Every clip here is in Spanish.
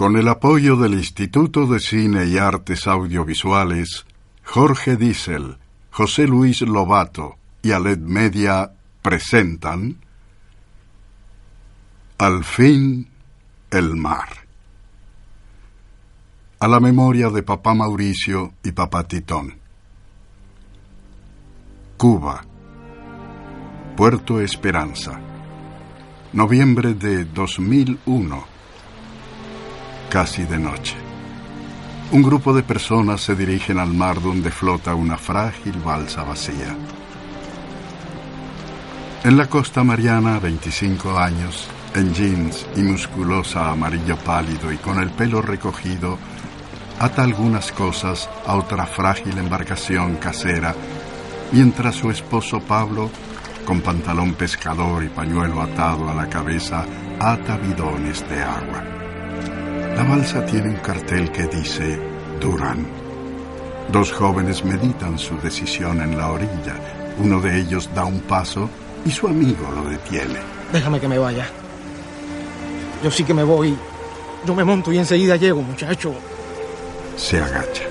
Con el apoyo del Instituto de Cine y Artes Audiovisuales, Jorge Diesel, José Luis Lobato y Aled Media presentan Al fin el mar. A la memoria de papá Mauricio y papá Titón. Cuba. Puerto Esperanza. Noviembre de 2001. Casi de noche. Un grupo de personas se dirigen al mar donde flota una frágil balsa vacía. En la costa mariana, 25 años, en jeans y musculosa amarillo pálido y con el pelo recogido, ata algunas cosas a otra frágil embarcación casera, mientras su esposo Pablo con pantalón pescador y pañuelo atado a la cabeza, ata bidones de agua. La balsa tiene un cartel que dice Durán. Dos jóvenes meditan su decisión en la orilla. Uno de ellos da un paso y su amigo lo detiene. Déjame que me vaya. Yo sí que me voy. Yo me monto y enseguida llego, muchacho. Se agacha.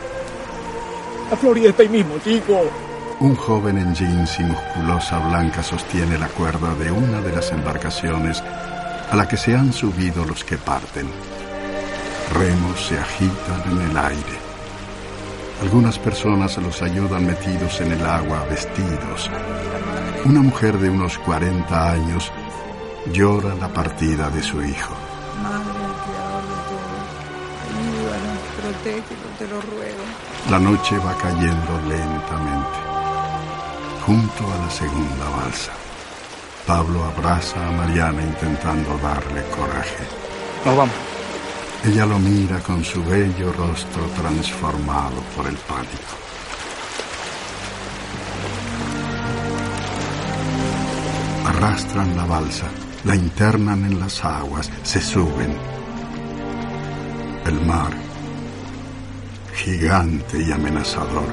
La Florida está ahí mismo, chico. Un joven en jeans y musculosa blanca sostiene la cuerda de una de las embarcaciones a la que se han subido los que parten. Remos se agitan en el aire. Algunas personas los ayudan metidos en el agua, vestidos. Una mujer de unos 40 años llora la partida de su hijo. Madre, todo, ayúdanos, te lo ruego. La noche va cayendo lentamente junto a la segunda balsa. Pablo abraza a Mariana intentando darle coraje. Nos vamos. Ella lo mira con su bello rostro transformado por el pánico. Arrastran la balsa, la internan en las aguas, se suben. El mar, gigante y amenazador,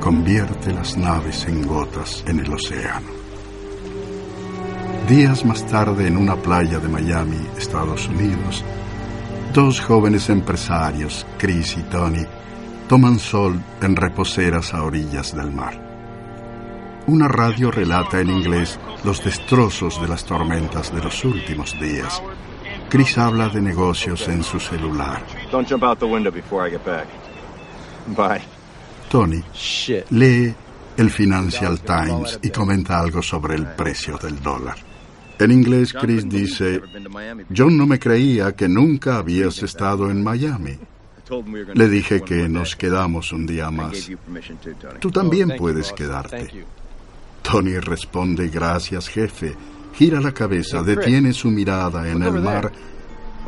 convierte las naves en gotas en el océano. Días más tarde, en una playa de Miami, Estados Unidos, dos jóvenes empresarios, Chris y Tony, toman sol en reposeras a orillas del mar. Una radio relata en inglés los destrozos de las tormentas de los últimos días. Chris habla de negocios en su celular. Don't jump out the window before I get back. Bye. Tony lee el Financial Times y comenta algo sobre el precio del dólar. En inglés, Chris dice, John no me creía que nunca habías estado en Miami. Le dije que nos quedamos un día más. Tú también puedes quedarte. Tony responde, gracias jefe. Gira la cabeza, detiene su mirada en el mar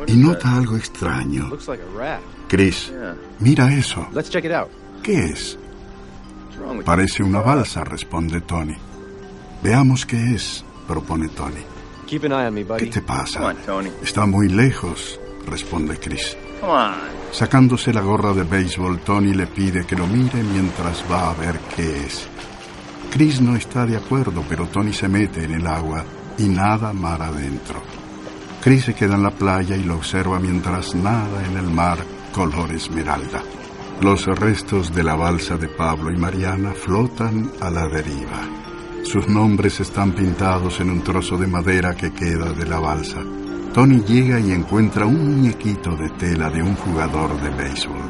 y nota algo extraño. Chris, mira eso. ¿Qué es? Parece una balsa, responde Tony. Veamos qué es, propone Tony. ¿Qué te pasa? Está muy lejos, responde Chris. Sacándose la gorra de béisbol, Tony le pide que lo mire mientras va a ver qué es. Chris no está de acuerdo, pero Tony se mete en el agua y nada mar adentro. Chris se queda en la playa y lo observa mientras nada en el mar color esmeralda. Los restos de la balsa de Pablo y Mariana flotan a la deriva. Sus nombres están pintados en un trozo de madera que queda de la balsa. Tony llega y encuentra un muñequito de tela de un jugador de béisbol.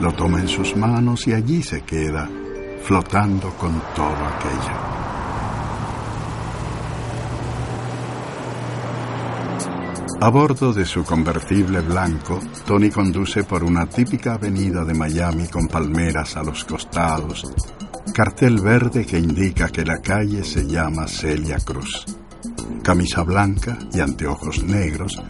Lo toma en sus manos y allí se queda, flotando con todo aquello. A bordo de su convertible blanco, Tony conduce por una típica avenida de Miami con palmeras a los costados, cartel verde que indica que la calle se llama Celia Cruz. Camisa blanca y anteojos negros,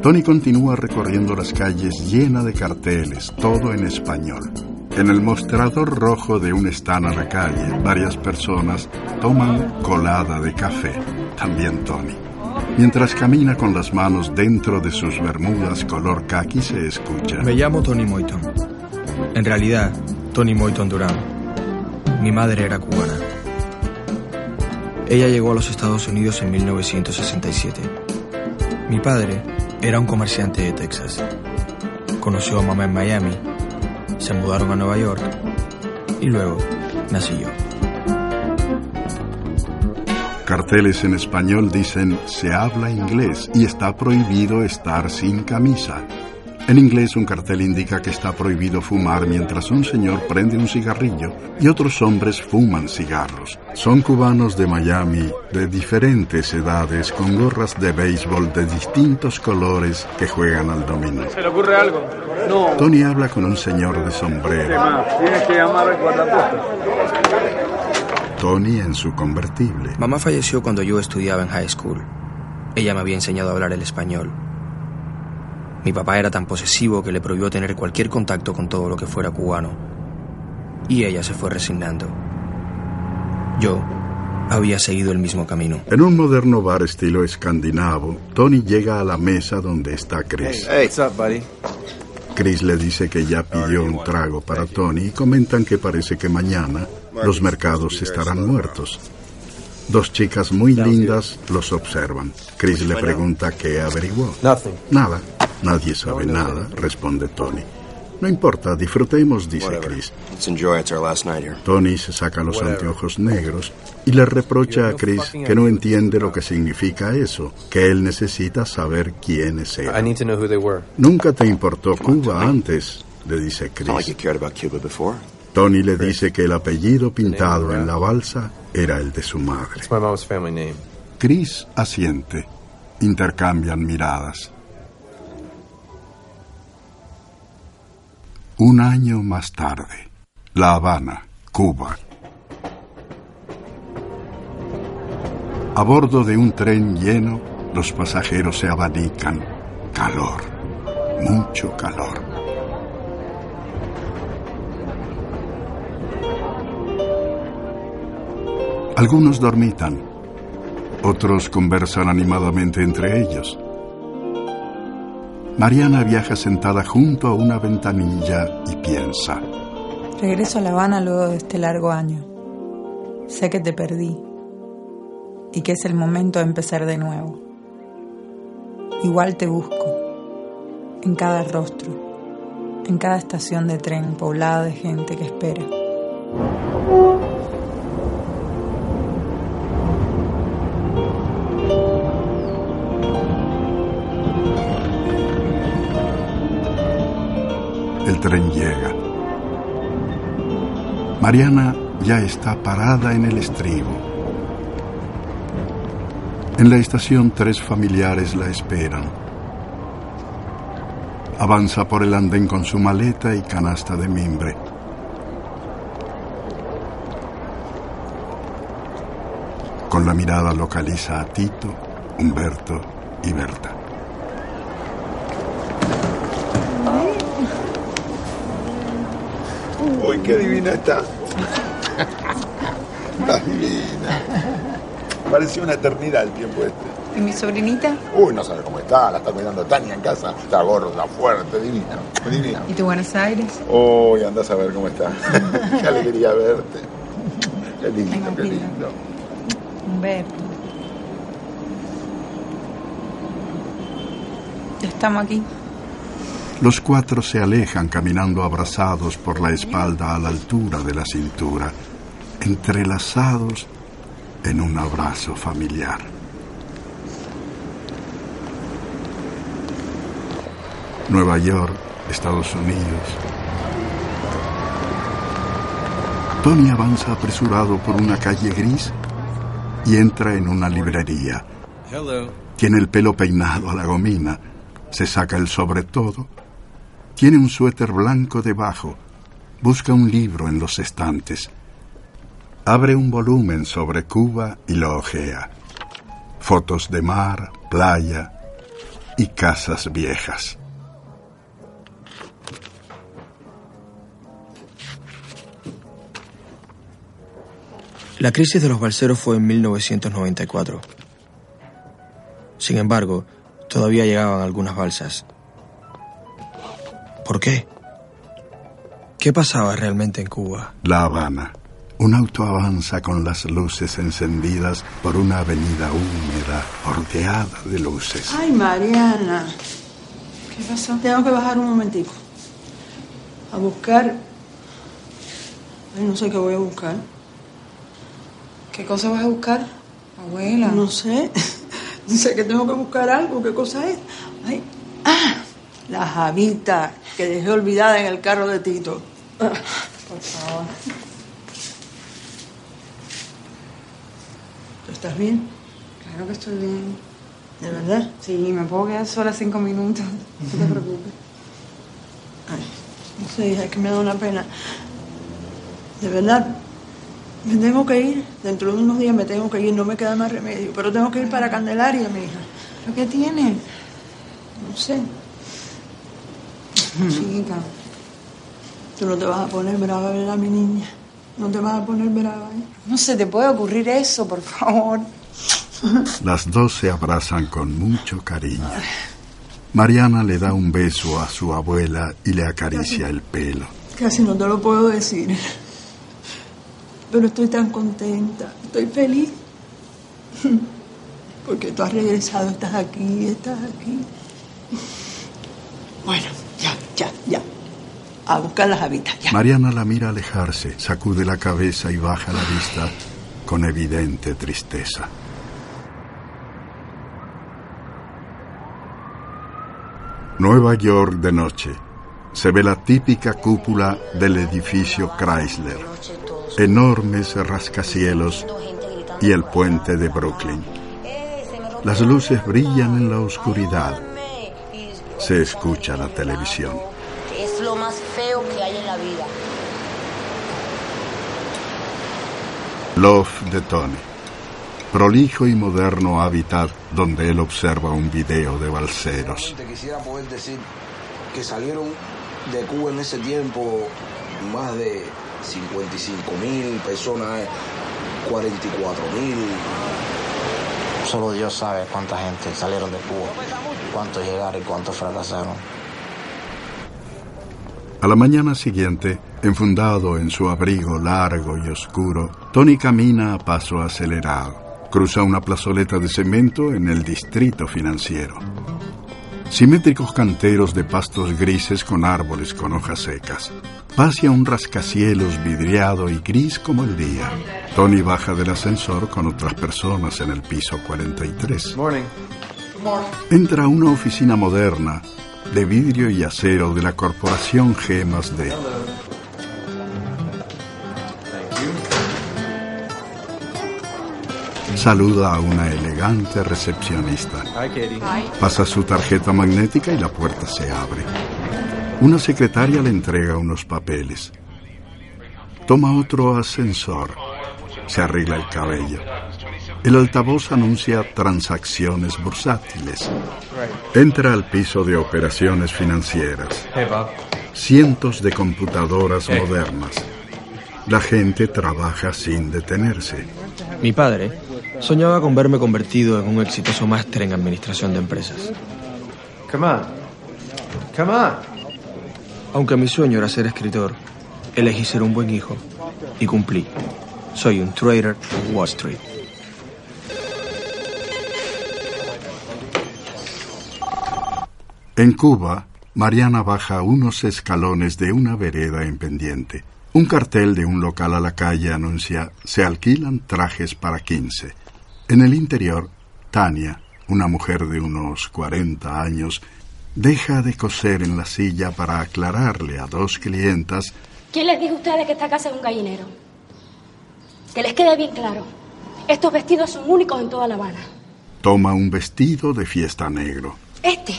Tony continúa recorriendo las calles llena de carteles, todo en español. En el mostrador rojo de un stand a la calle, varias personas toman colada de café, también Tony. Mientras camina con las manos dentro de sus bermudas color khaki se escucha. Me llamo Tony Moyton. En realidad, Tony Moyton Durán. Mi madre era cubana. Ella llegó a los Estados Unidos en 1967. Mi padre Era un comerciante de Texas. Conoció a mamá en Miami, se mudaron a Nueva York y luego nací yo. Carteles en español dicen se habla inglés y está prohibido estar sin camisa. En inglés un cartel indica que está prohibido fumar mientras un señor prende un cigarrillo y otros hombres fuman cigarros. Son cubanos de Miami de diferentes edades con gorras de béisbol de distintos colores que juegan al dominó. ¿Se le ocurre algo? No. Tony habla con un señor de sombrero. Tienes que llamar al. Tony en su convertible. Mamá falleció cuando yo estudiaba en high school. Ella me había enseñado a hablar el español. Mi papá era tan posesivo que le prohibió tener cualquier contacto con todo lo que fuera cubano. Y ella se fue resignando. Yo había seguido el mismo camino. En un moderno bar estilo escandinavo, Tony llega a la mesa donde está Chris. Hey, what's up, buddy? Chris le dice que ya pidió un trago para Tony y comentan que parece que mañana los mercados estarán muertos. Dos chicas muy lindas los observan. Chris le pregunta qué averiguó. Nothing. Nada, nadie sabe nada, responde Tony. No importa, disfrutemos, dice Chris. Let's enjoy. It's our last night here. Tony se saca los anteojos negros y le reprocha a Chris que no entiende lo que significa eso, que él necesita saber quiénes I eran. need to know who they were. Nunca te importó Cuba antes, le dice Chris. cared about Cuba before. Tony le dice que el apellido pintado en la balsa era el de su madre. It's my mom's family name. Chris asiente. Intercambian miradas. Un año más tarde. La Habana, Cuba. A bordo de un tren lleno, los pasajeros se abanican. Calor. Mucho calor. Algunos dormitan. Otros conversan animadamente entre ellos. Mariana viaja sentada junto a una ventanilla y piensa. Regreso a La Habana luego de este largo año. Sé que te perdí y que es el momento de empezar de nuevo. Igual te busco, en cada rostro, en cada estación de tren poblada de gente que espera. Tren llega. Mariana ya está parada en el estribo. En la estación tres familiares la esperan. Avanza por el andén con su maleta y canasta de mimbre. Con la mirada localiza a Tito, Humberto y Berta. Uy, qué divina está. Está divina. Parecía una eternidad el tiempo este. ¿Y mi sobrinita? Uy, no sabe cómo está, la está cuidando Tania en casa. Está gorda, fuerte, divina. Divina. ¿Y tu Buenos Aires? Uy, andás a ver cómo está. qué alegría verte. Qué lindo, qué lindo. Humberto. Ya estamos aquí. Los cuatro se alejan caminando abrazados por la espalda a la altura de la cintura, entrelazados en un abrazo familiar. Nueva York, Estados Unidos. Tony avanza apresurado por una calle gris y entra en una librería. Hello. Tiene el pelo peinado a la gomina, se saca el sobretodo, tiene un suéter blanco debajo, busca un libro en los estantes, abre un volumen sobre Cuba y lo ojea. Fotos de mar, playa y casas viejas. La crisis de los balseros fue en 1994. Sin embargo, todavía llegaban algunas balsas. ¿Por qué? ¿Qué pasaba realmente en Cuba? La Habana. Un auto avanza con las luces encendidas por una avenida húmeda, ordeada de luces. Ay, Mariana, ¿Qué pasó? Tengo que bajar un momentico. A buscar... Ay, no sé qué voy a buscar. ¿Qué cosa vas a buscar, abuela? No sé. Sé que tengo que buscar algo. ¿Qué cosa es? Ay, ah, la javita que dejé olvidada en el carro de Tito. Por favor. ¿Tú estás bien? Claro que estoy bien. ¿De verdad? Sí, me puedo quedar sola cinco minutos. No te preocupes. Ay, no sé, es que me da una pena. De verdad, me tengo que ir. Dentro de unos días me tengo que ir, no me queda más remedio. Pero tengo que ir para Candelaria, mi hija. ¿Pero qué tiene? No sé. Chica. Tú no te vas a poner brava, ¿verdad, mi niña? No te vas a poner brava, ¿eh? No se te puede ocurrir eso, por favor. Las dos se abrazan con mucho cariño. Mariana le da un beso a su abuela y le acaricia el pelo. Casi no te lo puedo decir. Pero estoy tan contenta, estoy feliz. Porque tú has regresado, estás aquí, estás aquí. Bueno, ya, ya. A buscar las habitas. Mariana la mira alejarse, sacude la cabeza y baja la vista con evidente tristeza. Nueva York de noche. Se ve la típica cúpula del edificio Chrysler, enormes rascacielos y el puente de Brooklyn. Las luces brillan en la oscuridad. Se escucha la televisión. Es lo más feo que hay en la vida. Love de Tony. Prolijo y moderno hábitat donde él observa un video de balseros. Quisiera poder decir que salieron de Cuba en ese tiempo más de 55 mil personas, 44 mil. Solo Dios sabe cuánta gente salieron de Cuba, cuántos llegaron y cuántos fracasaron. A la mañana siguiente, enfundado en su abrigo largo y oscuro, Tony camina a paso acelerado. Cruza una plazoleta de cemento en el distrito financiero. Simétricos canteros de pastos grises con árboles con hojas secas. Hacia un rascacielos vidriado y gris como el día. Tony baja del ascensor con otras personas en el piso 43. Entra a una oficina moderna de vidrio y acero de la corporación Gemas D. Saluda a una elegante recepcionista. Pasa su tarjeta magnética y la puerta se abre. Una secretaria le entrega unos papeles. Toma otro ascensor. Se arregla el cabello. El altavoz anuncia transacciones bursátiles. Entra al piso de operaciones financieras. Cientos de computadoras modernas. La gente trabaja sin detenerse. Mi padre soñaba con verme convertido en un exitoso máster en administración de empresas. Come on. Come on. Aunque mi sueño era ser escritor, elegí ser un buen hijo y cumplí. Soy un trader en Wall Street. En Cuba, Mariana baja unos escalones de una vereda en pendiente. Un cartel de un local a la calle anuncia se alquilan trajes para 15. En el interior, Tania, una mujer de unos 40 años, deja de coser en la silla para aclararle a dos clientas ¿Quién les dijo a ustedes que esta casa es un gallinero? Que les quede bien claro. Estos vestidos son únicos en toda La Habana. Toma un vestido de fiesta negro. Este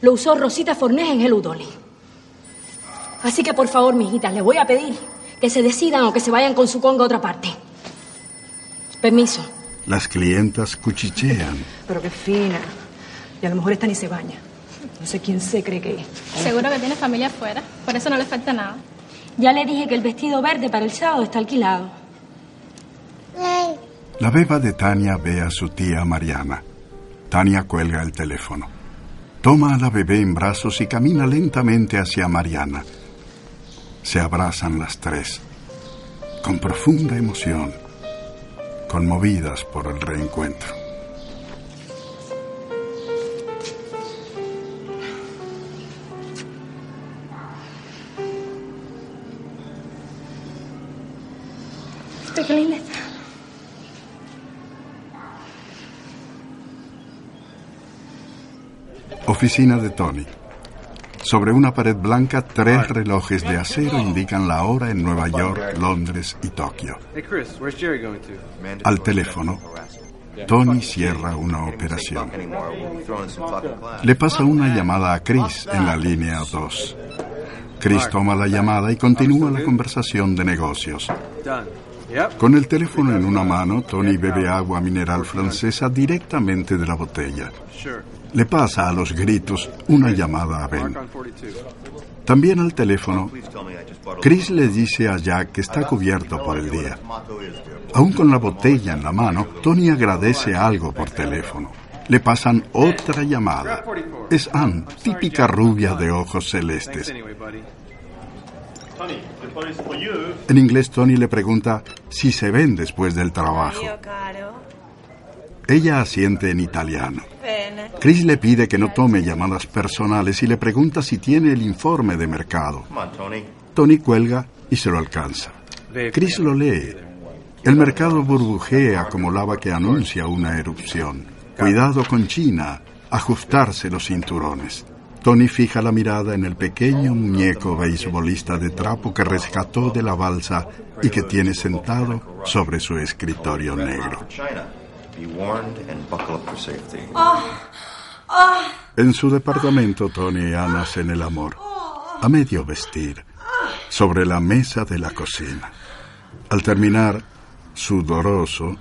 lo usó Rosita Fornés en el Udoli. Así que por favor, mijitas, les voy a pedir que se decidan o que se vayan con su conga a otra parte. Permiso. Las clientas cuchichean. Pero qué fina. Y a lo mejor esta ni se baña. No sé quién se cree que es. Seguro que tiene familia afuera. Por eso no le falta nada. Ya le dije que el vestido verde para el sábado está alquilado. La beba de Tania ve a su tía Mariana. Tania cuelga el teléfono. Toma a la bebé en brazos y camina lentamente hacia Mariana. Se abrazan las tres, con profunda emoción, conmovidas por el reencuentro. Oficina de Tony. Sobre una pared blanca, tres relojes de acero indican la hora en Nueva York, Londres y Tokio. Al teléfono, Tony cierra una operación. Le pasa una llamada a Chris en la línea 2. Chris toma la llamada y continúa la conversación de negocios. Con el teléfono en una mano, Tony bebe agua mineral francesa directamente de la botella. Le pasa a los gritos una llamada a Ben. Mark on 42. También al teléfono, Chris le dice a Jack que está cubierto por el día. Aún con la botella en la mano, Tony agradece algo por teléfono. Le pasan otra llamada. Es Ann, típica rubia de ojos celestes. En inglés, Tony le pregunta si se ven después del trabajo. Ella asiente en italiano. Chris le pide que no tome llamadas personales y le pregunta si tiene el informe de mercado. Tony cuelga y se lo alcanza. Chris lo lee. El mercado burbujea como lava que anuncia una erupción. Cuidado con China, ajustarse los cinturones. Tony fija la mirada en el pequeño muñeco beisbolista de trapo que rescató de la balsa y que tiene sentado sobre su escritorio negro. En su departamento, Tony y Ana hacen el amor, a medio vestir, sobre la mesa de la cocina. Al terminar, sudoroso,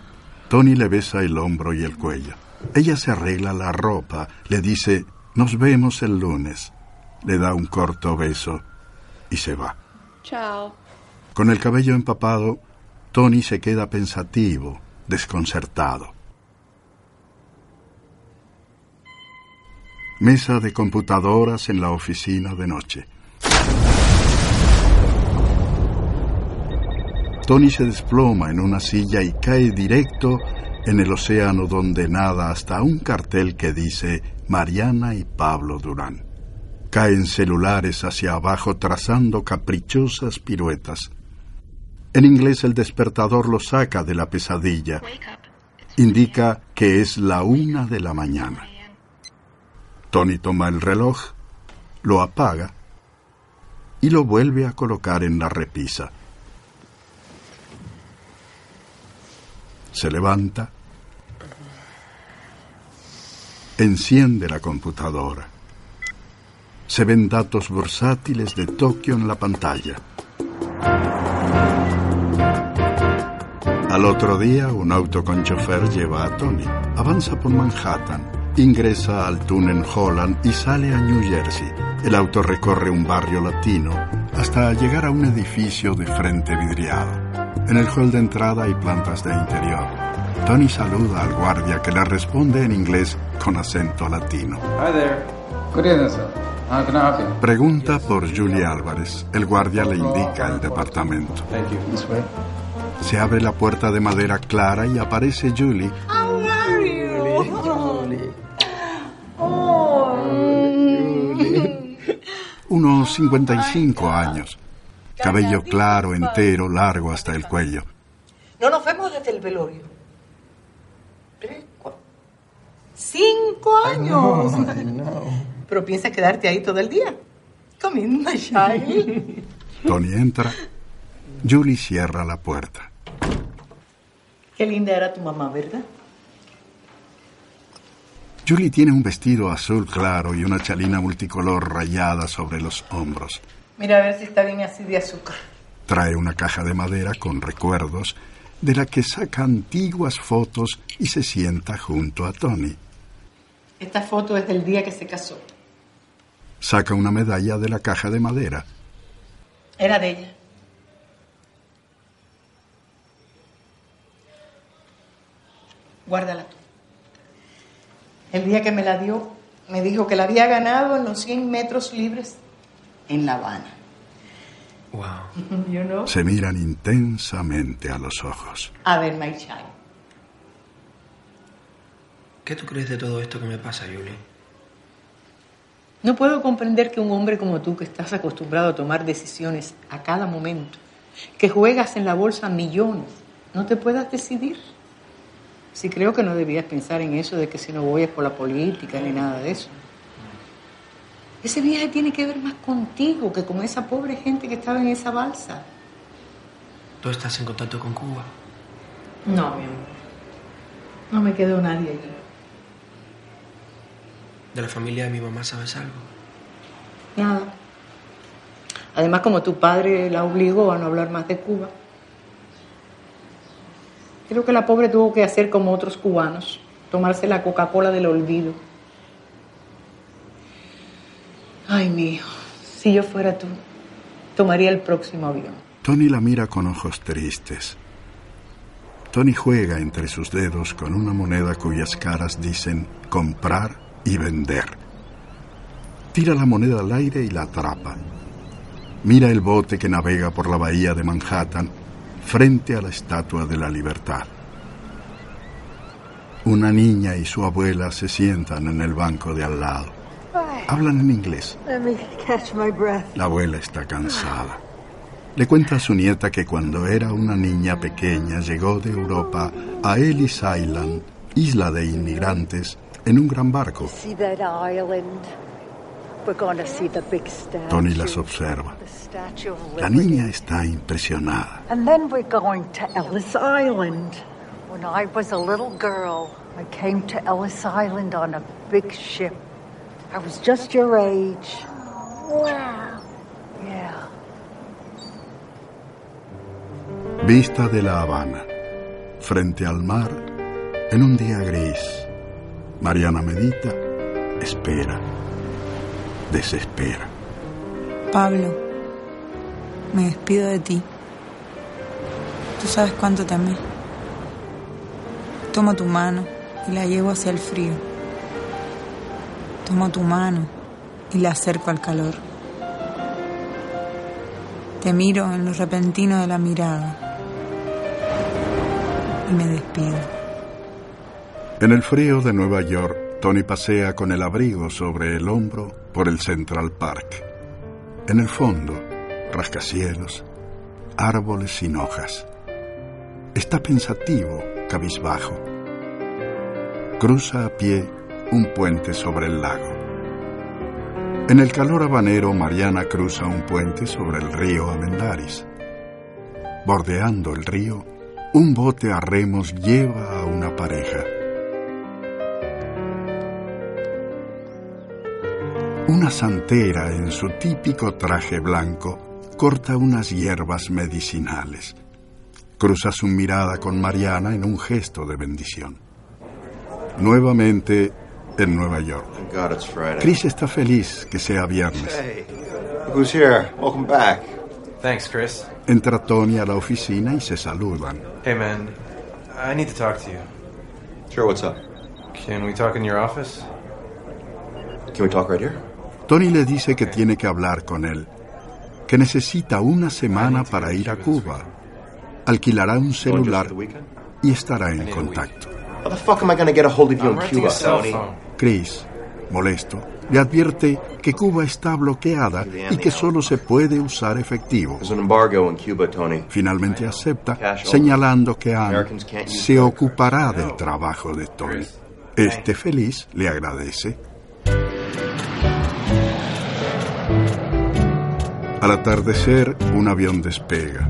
Tony le besa el hombro y el cuello. Ella se arregla la ropa, le dice, nos vemos el lunes. Le da un corto beso y se va. Chao. Con el cabello empapado, Tony se queda pensativo, desconcertado. Mesa de computadoras en la oficina de noche. Tony se desploma en una silla y cae directo en el océano donde nada hasta un cartel que dice Mariana y Pablo Durán. Caen celulares hacia abajo trazando caprichosas piruetas. En inglés el despertador lo saca de la pesadilla. Indica que es la una de la mañana. Tony toma el reloj, lo apaga y lo vuelve a colocar en la repisa. Se levanta, enciende la computadora. Se ven datos bursátiles de Tokio en la pantalla. Al otro día, un auto con chofer lleva a Tony. Avanza por Manhattan, ingresa al túnel Holland y sale a New Jersey. El auto recorre un barrio latino hasta llegar a un edificio de frente vidriado. En el hall de entrada hay plantas de interior. Tony saluda al guardia que le responde en inglés con acento latino. Hi there. Good evening, sir. How can I help you? Pregunta por Julie Álvarez. El guardia le indica el departamento. Thank you. This way. Se abre la puerta de madera clara y aparece Julie. How are you? Oh. Unos 55 años. Cabello claro, entero, largo hasta el cuello. No nos vemos desde el velorio. Tres, cuatro, cinco años. Pero piensas quedarte ahí todo el día. Come in, my child. Tony entra. Julie cierra la puerta. Qué linda era tu mamá, ¿verdad? Julie tiene un vestido azul claro y una chalina multicolor rayada sobre los hombros. Mira a ver si está bien así de azúcar. Trae una caja de madera con recuerdos de la que saca antiguas fotos y se sienta junto a Tony. Esta foto es del día que se casó. Saca una medalla de la caja de madera. Era de ella. Guárdala tú. El día que me la dio, me dijo que la había ganado en los 100 metros libres en La Habana. Wow. You know? Se miran intensamente a los ojos. A ver, my child. ¿Qué tú crees de todo esto que me pasa, Julie? No puedo comprender que un hombre como tú, que estás acostumbrado a tomar decisiones a cada momento, que juegas en la bolsa millones, no te puedas decidir. Sí creo que no debías pensar en eso de que si no voy es por la política ni nada de eso. Ese viaje tiene que ver más contigo que con esa pobre gente que estaba en esa balsa. ¿Tú estás en contacto con Cuba? No, mi amor. No me quedó nadie allí. ¿De la familia de mi mamá sabes algo? Nada. Además, como tu padre la obligó a no hablar más de Cuba, creo que la pobre tuvo que hacer como otros cubanos, tomarse la Coca-Cola del olvido. Ay, mío, si yo fuera tú, tomaría el próximo avión. Tony la mira con ojos tristes. Tony juega entre sus dedos con una moneda cuyas caras dicen comprar y vender. Tira la moneda al aire y la atrapa. Mira el bote que navega por la bahía de Manhattan frente a la Estatua de la Libertad. Una niña y su abuela se sientan en el banco de al lado. Hablan en inglés. La abuela está cansada. Le cuenta a su nieta que cuando era una niña pequeña llegó de Europa a Ellis Island, isla de inmigrantes, en un gran barco. Tony las observa. La niña está impresionada. And then we're going to Ellis Island. When I was a little girl, I came to Ellis Island on a big ship. I was just your age. Wow. Yeah. Vista de La Habana, frente al mar, en un día gris. Mariana medita, espera, desespera. Pablo, me despido de ti. Tú sabes cuánto te amé. Tomo tu mano y la llevo hacia el frío. Tomo tu mano y la acerco al calor. Te miro en lo repentino de la mirada y me despido. En el frío de Nueva York, Tony pasea con el abrigo sobre el hombro por el Central Park. En el fondo, rascacielos, árboles sin hojas. Está pensativo, cabizbajo. Cruza a pie un puente sobre el lago. En el calor habanero, Mariana cruza un puente sobre el río Amendaris. Bordeando el río, un bote a remos lleva a una pareja. Una santera en su típico traje blanco corta unas hierbas medicinales. Cruza su mirada con Mariana en un gesto de bendición. Nuevamente en Nueva York. Chris está feliz que sea viernes. Hey, who's here? Welcome back. Thanks, Chris. Entra Tony a la oficina y se saludan. Hey, man. I need to talk to you. Sure, what's up? Can we talk in your office? Can we talk right here? Tony le dice que tiene que hablar con él, que necesita una semana para ir a Cuba. Alquilará un celular y estará en contacto. How the fuck am I gonna get a hold of you in Cuba, Tony? Chris, molesto, le advierte que Cuba está bloqueada y que solo se puede usar efectivo. There's an embargo in Cuba, Tony. Finalmente acepta, señalando que Anne se ocupará del trabajo de Tony. Este feliz le agradece. Al atardecer, un avión despega.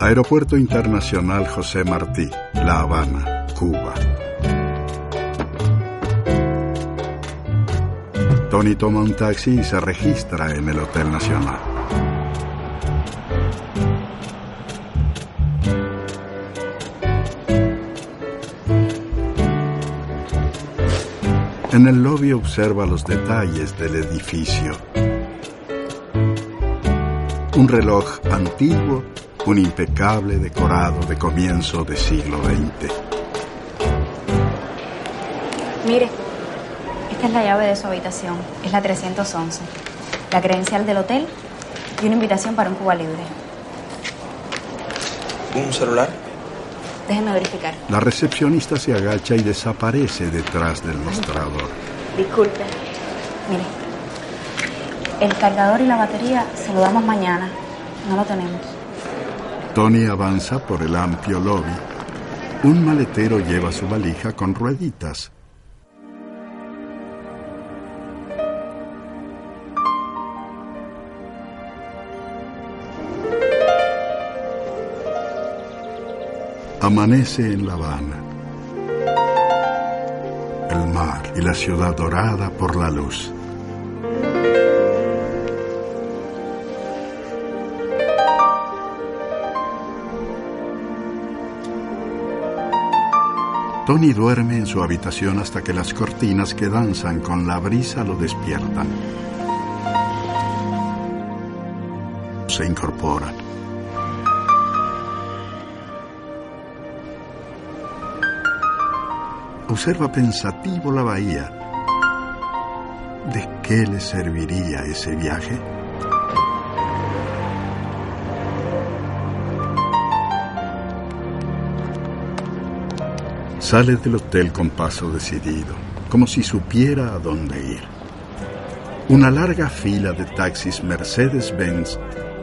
Aeropuerto Internacional José Martí, La Habana, Cuba. Tony toma un taxi y se registra en el Hotel Nacional. En el lobby observa los detalles del edificio. Un reloj antiguo, un impecable decorado de comienzo del siglo XX. Mire, esta es la llave de su habitación. Es la 311. La credencial del hotel y una invitación para un Cuba Libre. ¿Un celular? Déjeme verificar. La recepcionista se agacha y desaparece detrás del mostrador. Disculpe. Mire. El cargador y la batería se lo damos mañana. No lo tenemos. Tony avanza por el amplio lobby. Un maletero lleva su valija con rueditas. Amanece en La Habana. El mar y la ciudad dorada por la luz. Tony duerme en su habitación hasta que las cortinas que danzan con la brisa lo despiertan. Se incorporan. Observa pensativo la bahía. ¿De qué le serviría ese viaje? Sale del hotel con paso decidido, como si supiera a dónde ir. Una larga fila de taxis Mercedes-Benz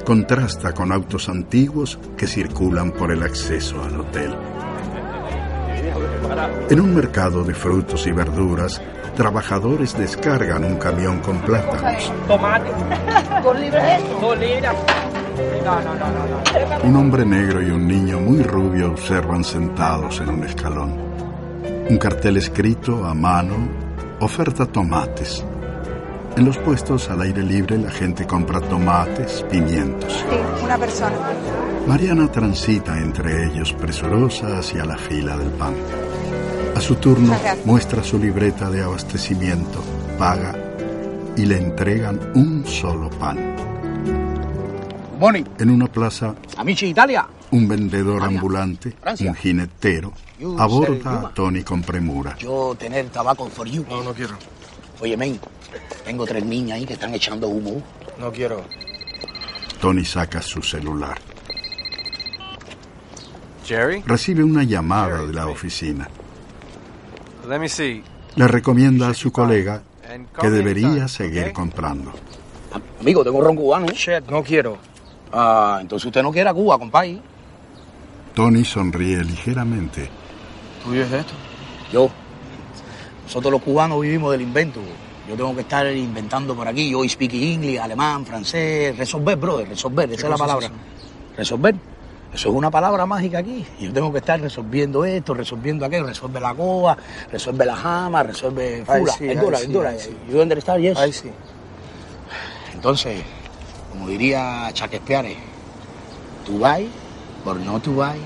contrasta con autos antiguos que circulan por el acceso al hotel. En un mercado de frutos y verduras, trabajadores descargan un camión con plátanos. Un hombre negro y un niño muy rubio observan sentados en un escalón. Un cartel escrito a mano oferta tomates. En los puestos al aire libre la gente compra tomates, pimientos. Sí, una persona. Mariana transita entre ellos presurosa hacia la fila del pan. A su turno muestra su libreta de abastecimiento, paga y le entregan un solo pan. Morning. En una plaza, Amici Italia. Un vendedor ambulante, Francia. un jinetero, You aborda a Tony con premura. Yo tener tabaco for you. No, no quiero. Oye, men, tengo tres niñas ahí que están echando humo. No quiero. Tony saca su celular. Jerry? Recibe una llamada de la oficina. Let me see. Le recomienda a su colega que debería seguir comprando. Amigo, tengo ron cubano. Shit, no quiero. Ah, entonces usted no quiere a Cuba, compadre. Tony sonríe ligeramente. ¿Tuyo es esto? Yo. Nosotros los cubanos vivimos del invento. Yo tengo que estar inventando por aquí. Yo speak English, alemán, francés. Resolver, brother, resolver. Esa es la es palabra. eso? Resolver. Eso es una palabra mágica aquí. Yo tengo que estar resolviendo esto, resolviendo aquello. Resuelve la coa, resuelve la jama, resuelve Ay, fula. sí, es ay, dura, sí, es dura. ay, sí. You understand, yes? Ay, sí. Entonces, como diría Shakespeare, to buy or not to buy.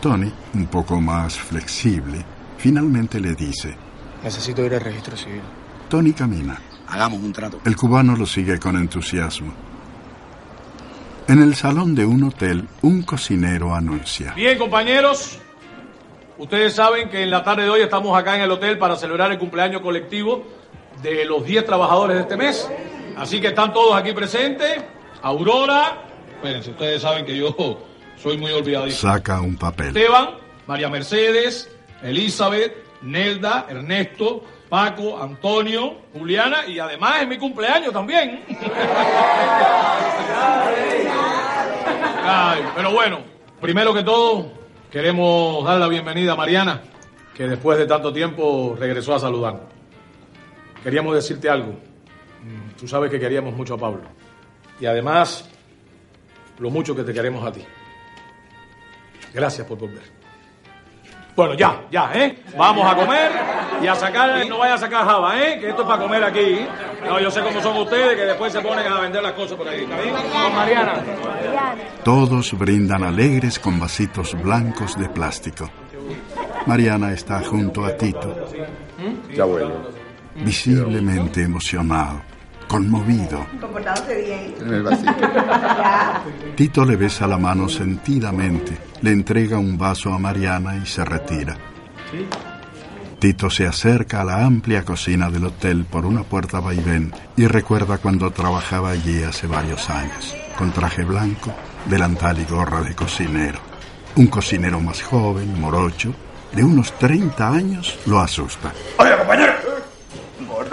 Tony, un poco más flexible, finalmente le dice. Necesito ir al registro civil. Tony camina. Hagamos un trato. El cubano lo sigue con entusiasmo. En el salón de un hotel, un cocinero anuncia. Bien, compañeros, ustedes saben que en la tarde de hoy estamos acá en el hotel para celebrar el cumpleaños colectivo de los 10 trabajadores de este mes. Así que están todos aquí presentes. Aurora, espérense, ustedes saben que yo soy muy olvidadizo. Saca un papel. Esteban, María Mercedes, Elizabeth, Nelda, Ernesto, Paco, Antonio, Juliana y además es mi cumpleaños también. Ay, pero bueno, primero que todo, queremos dar la bienvenida a Mariana, que después de tanto tiempo regresó a saludarnos. Queríamos decirte algo. Mm, Tú sabes que queríamos mucho a Pablo. Y además, lo mucho que te queremos a ti. Gracias por volver. Bueno, ya, ya, ¿eh? Vamos a comer y a sacar, no vaya a sacar java, ¿eh? Que esto es para comer aquí. No, yo sé cómo son ustedes, que después se ponen a vender las cosas por ahí. ¿Está bien? Con Mariana. Todos brindan alegres con vasitos blancos de plástico. Mariana está junto a Tito, Ya bueno. visiblemente emocionado, conmovido. Comportándose bien. En el. Tito le besa la mano sentidamente, le entrega un vaso a Mariana y se retira. Tito se acerca a la amplia cocina del hotel por una puerta vaivén y recuerda cuando trabajaba allí hace varios años, con traje blanco, delantal y gorra de cocinero. Un cocinero más joven, morocho, de unos 30 años, lo asusta. Oye, compañero.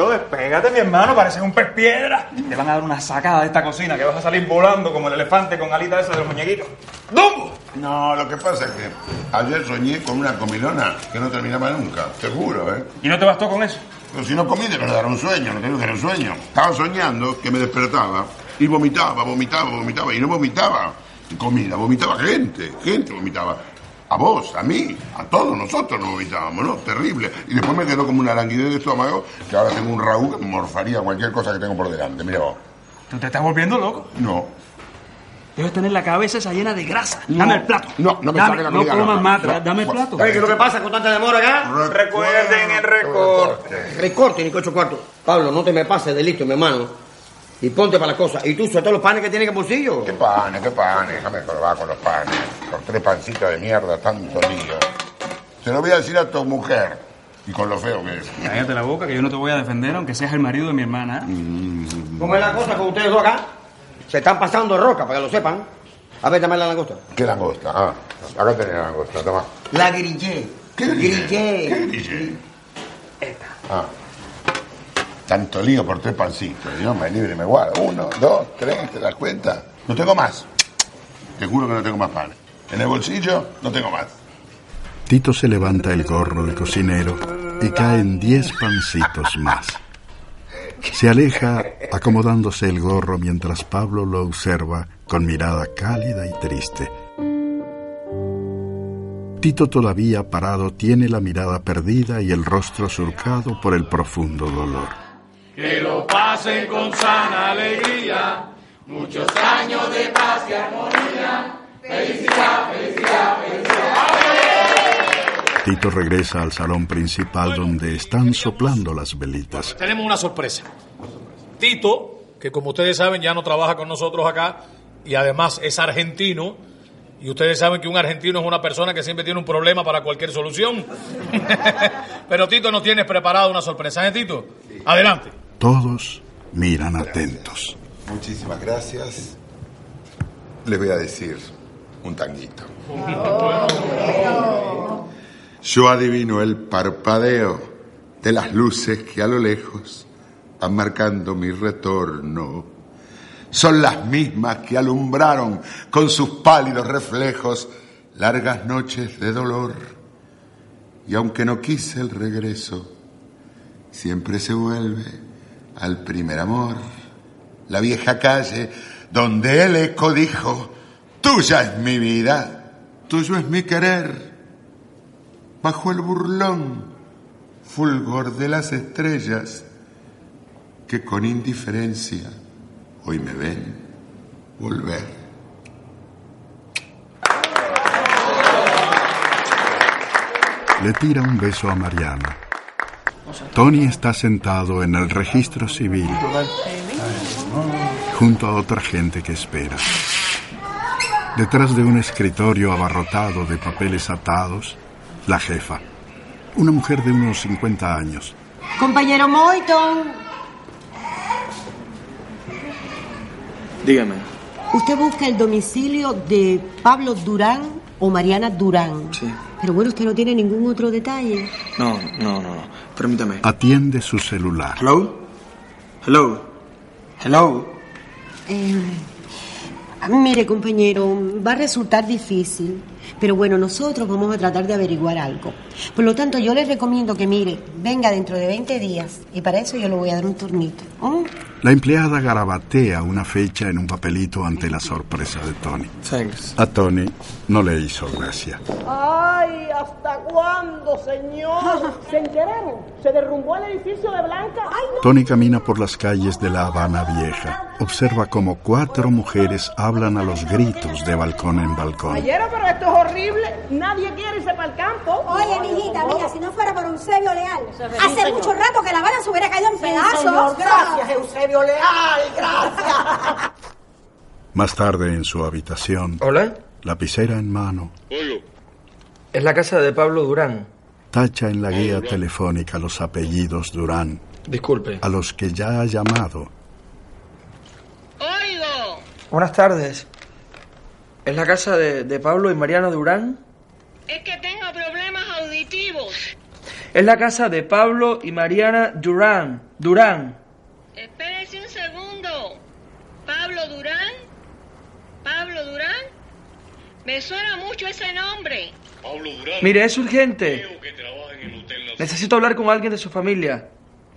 Tito, despégate, mi hermano, pareces un pez piedra. Te van a dar una sacada de esta cocina que vas a salir volando como el elefante con alitas esas de los muñequitos. ¡Dumbo! No, lo que pasa es que ayer soñé con una comilona que no terminaba nunca, te juro, ¿eh? ¿Y no te bastó con eso? Pero si no comí, de verdad era un sueño, no tengo que era un sueño. Estaba soñando que me despertaba y vomitaba, vomitaba, vomitaba, y no vomitaba comida, vomitaba gente, gente vomitaba. A vos, a mí, a todos nosotros nos vomitábamos, ¿no? Terrible. Y después me quedó como una languidez de estómago que ahora tengo un Raúl que me morfaría cualquier cosa que tengo por delante. Mira vos. ¿Tú te estás volviendo loco? No. Debes tener la cabeza esa llena de grasa. Dame el plato. No, no me dame, sale la No comida, comas no. más, No. dame el plato. Oye, ¿qué es lo que pasa con tanta demora acá? Recuerden el recorte. Recorte, ni cocho cuarto. Pablo, no te me pases de listo, mi hermano. Y ponte para las cosas. Y tú suelta los panes que tienes en el bolsillo. ¿Qué panes, qué panes? Déjame probar con los panes. Por tres pancitos de mierda, tanto lío. Se lo voy a decir a tu mujer. Y con lo feo que es. Cállate la boca, que yo no te voy a defender, aunque seas el marido de mi hermana. ¿eh? Mm. ¿Cómo es la cosa con ustedes dos acá? Se están pasando roca, para que lo sepan. A ver, dame la langosta. ¿Qué langosta? Ah, acá tenés la langosta, toma. La grillé. ¿Qué grillé? Grillé. ¿Qué grillé? Ah. Tanto lío por tres pancitos. Dios me libre, me guardo. Uno, dos, tres, ¿te das cuenta? No tengo más. Te juro que no tengo más panes. En el bolsillo no tengo más. Tito se levanta el gorro de cocinero y caen diez pancitos más. Se aleja acomodándose el gorro mientras Pablo lo observa con mirada cálida y triste. Tito todavía parado tiene la mirada perdida y el rostro surcado por el profundo dolor. Que lo pasen con sana alegría, muchos años de paz y armonía. Felicidad, felicidad, felicidad. Tito regresa al salón principal donde están soplando las velitas. Tenemos una sorpresa. Tito, que como ustedes saben ya no trabaja con nosotros acá y además es argentino. Y ustedes saben que un argentino es una persona que siempre tiene un problema para cualquier solución. Pero Tito nos tiene preparado una sorpresa, ¿eh, Tito? Adelante. Todos miran atentos. Muchísimas gracias. Les voy a decir un tanguito. Yo adivino el parpadeo de las luces que a lo lejos van marcando mi retorno. Son las mismas que alumbraron con sus pálidos reflejos largas noches de dolor. Y aunque no quise el regreso, siempre se vuelve al primer amor. La vieja calle donde el eco dijo, tuya es mi vida, tuyo es mi querer. Bajo el burlón fulgor de las estrellas que con indiferencia hoy me ven volver. Le tira un beso a Mariana. Tony está sentado en el registro civil junto a otra gente que espera. Detrás de un escritorio abarrotado de papeles atados, la jefa, una mujer de unos 50 años. Compañero Moiton, Dígame. usted busca el domicilio de Pablo Durán o Mariana Durán. Sí. Pero bueno, usted no tiene ningún otro detalle. No, no, no, no. Permítame. Atiende su celular. Hello? Hello? Hello? Eh, mire, compañero, va a resultar difícil. Pero bueno, nosotros vamos a tratar de averiguar algo. Por lo tanto, yo les recomiendo que, mire, venga dentro de 20 días. Y para eso yo le voy a dar un turnito. ¿Mm? La empleada garabatea una fecha en un papelito ante la sorpresa de Tony. Thanks. A Tony no le hizo gracia. Ay, ¿hasta cuándo, señor? ¿Se enteraron? ¿Se derrumbó el edificio de Blanca? Ay, no. Tony camina por las calles de La Habana Vieja. Observa como cuatro mujeres hablan a los gritos de balcón en balcón. Ayer, pero esto es horrible. Nadie quiere irse para el campo. Oye, mijita, mía, si no fuera por Eusebio Leal, Eso es hace mucho rato que La Habana se hubiera caído en Sí, pedazos. señor, gracias, Eusebio Leal, gracias. Más tarde en su habitación, ¿Hola? lapicera en mano, Es la casa de Pablo Durán. tacha en la guía telefónica los apellidos Durán, Disculpe. a los que ya ha llamado. Buenas tardes. ¿Es la casa de, de Pablo y Mariana Durán? Es que. Es la casa de Pablo y Mariana Durán. Durán. Espérese un segundo. ¿Pablo Durán? ¿Pablo Durán? Me suena mucho ese nombre. Pablo Durán. Mire, es urgente. Necesito hablar con alguien de su familia.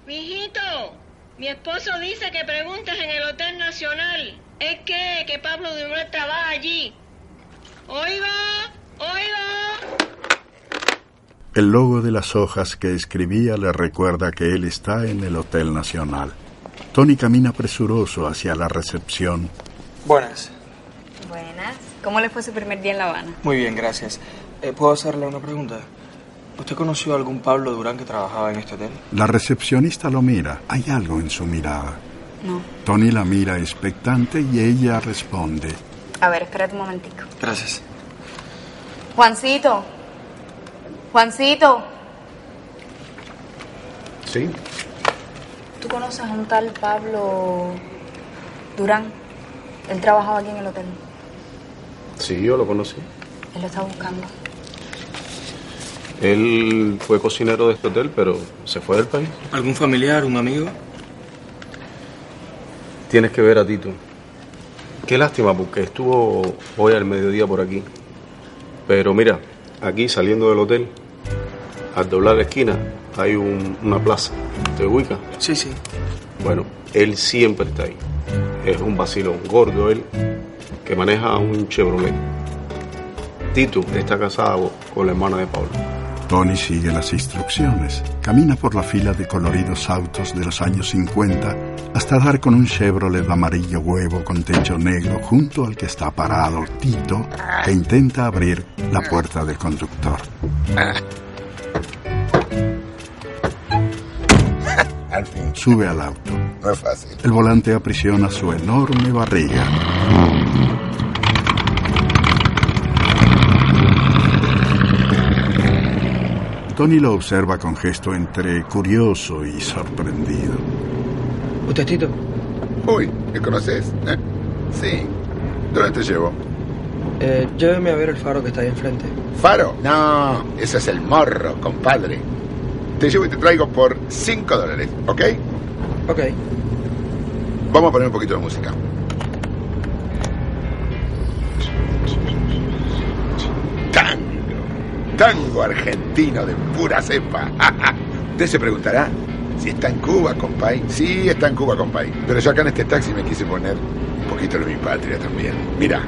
Mijito, mi esposo dice que preguntes en el Hotel Nacional. Es que, que Pablo Durán trabaja allí. Oiga, oiga. El logo de las hojas que escribía le recuerda que él está en el Hotel Nacional. Tony camina presuroso hacia la recepción. Buenas. Buenas. ¿Cómo le fue su primer día en La Habana? Muy bien, gracias. Eh, ¿Puedo hacerle una pregunta? ¿Usted conoció a algún Pablo Durán que trabajaba en este hotel? La recepcionista lo mira. Hay algo en su mirada. No. Tony la mira expectante y ella responde. A ver, espérate un momentico. Gracias. Juancito. Juancito. ¿Sí? ¿Tú conoces a un tal Pablo Durán? Él trabajaba aquí en el hotel. Sí, yo lo conocí. Él lo está buscando. Él fue cocinero de este hotel, pero se fue del país. ¿Algún familiar, un amigo? Tienes que ver a Tito. Qué lástima, porque estuvo hoy al mediodía por aquí. Pero mira, aquí saliendo del hotel, al doblar la esquina, hay un- una plaza. ¿Te ubicas? Sí, sí. Bueno, él siempre está ahí. Es un vacilón gordo él, que maneja un Chevrolet. Tito está casado con la hermana de Pablo. Tony sigue las instrucciones. Camina por la fila de coloridos autos de los años 50 hasta dar con un Chevrolet amarillo huevo con techo negro junto al que está parado Tito e intenta abrir la puerta del conductor. Al fin. Sube al auto. No es fácil. El volante aprisiona su enorme barriga. Tony lo observa con gesto entre curioso y sorprendido. ¿Usted Tito? Uy, ¿me conoces? ¿Eh? Sí. ¿Dónde te llevo? Eh, lléveme a ver el faro que está ahí enfrente. ¿Faro? No, ese es el morro, compadre. Te llevo y te traigo por 5 dólares, ¿ok? Ok. Vamos a poner un poquito de música. Tango. Tango argentino de pura cepa. Usted se preguntará si está en Cuba, compay. Sí, está en Cuba, compay. Pero yo acá en este taxi me quise poner un poquito de mi patria también. Mira,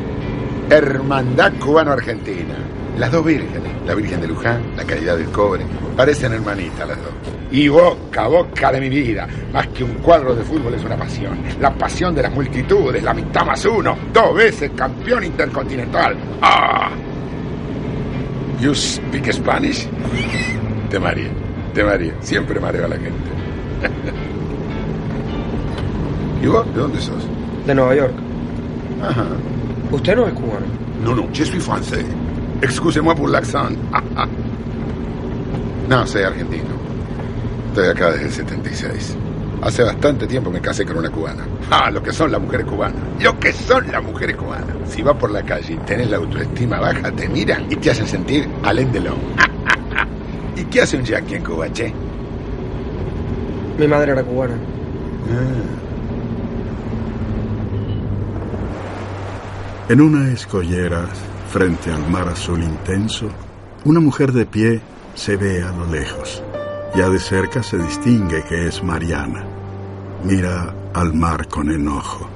Hermandad Cubano-Argentina. Las dos vírgenes, la Virgen de Luján, la Caridad del Cobre, parecen hermanitas las dos. Y Boca, Boca de mi vida, más que un cuadro de fútbol es una pasión. La pasión de las multitudes, la mitad más uno, dos veces campeón intercontinental. ¡Ah! You speak Spanish? Te maría, te maría. Siempre mareo a la gente. ¿Y vos? ¿De dónde sos? De Nueva York. Ajá. ¿Usted no es cubano? No, no, yo soy francés. Excusez-moi pour l'accent. no, soy argentino. Estoy acá desde el 76. Hace bastante tiempo me casé con una cubana. Ah, lo que son las mujeres cubanas. Lo que son las mujeres cubanas. Si vas por la calle y tenés la autoestima baja, te miran y te hacen sentir Alain Delon. ¿Y qué hace un yankee en Cuba, che? Mi madre era cubana. En una escollera, frente al mar azul intenso, una mujer de pie se ve a lo lejos. Ya de cerca se distingue que es Mariana. Mira al mar con enojo.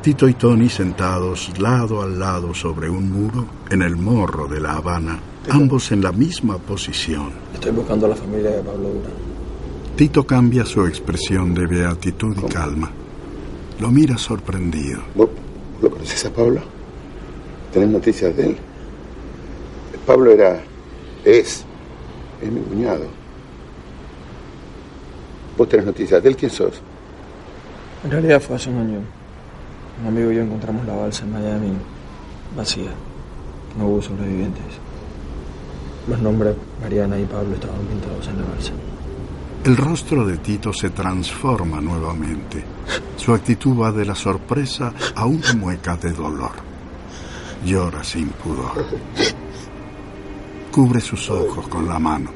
Tito y Tony sentados lado a lado sobre un muro en el morro de La Habana, ambos en la misma posición. Estoy buscando a la familia de Pablo Durán. Tito cambia su expresión de beatitud y calma. Lo mira sorprendido. ¿Vos lo conoces a Pablo? ¿Tenés noticias de él? Pablo era... es... es mi cuñado. ¿Vos tenés noticias de él? ¿Quién sos? En realidad fue hace un año. Un amigo y yo encontramos la balsa en Miami vacía. No hubo sobrevivientes. Los nombres Mariana y Pablo estaban pintados en la balsa. El rostro de Tito se transforma nuevamente. Su actitud va de la sorpresa a una mueca de dolor. Llora sin pudor. Cubre sus ojos con la mano.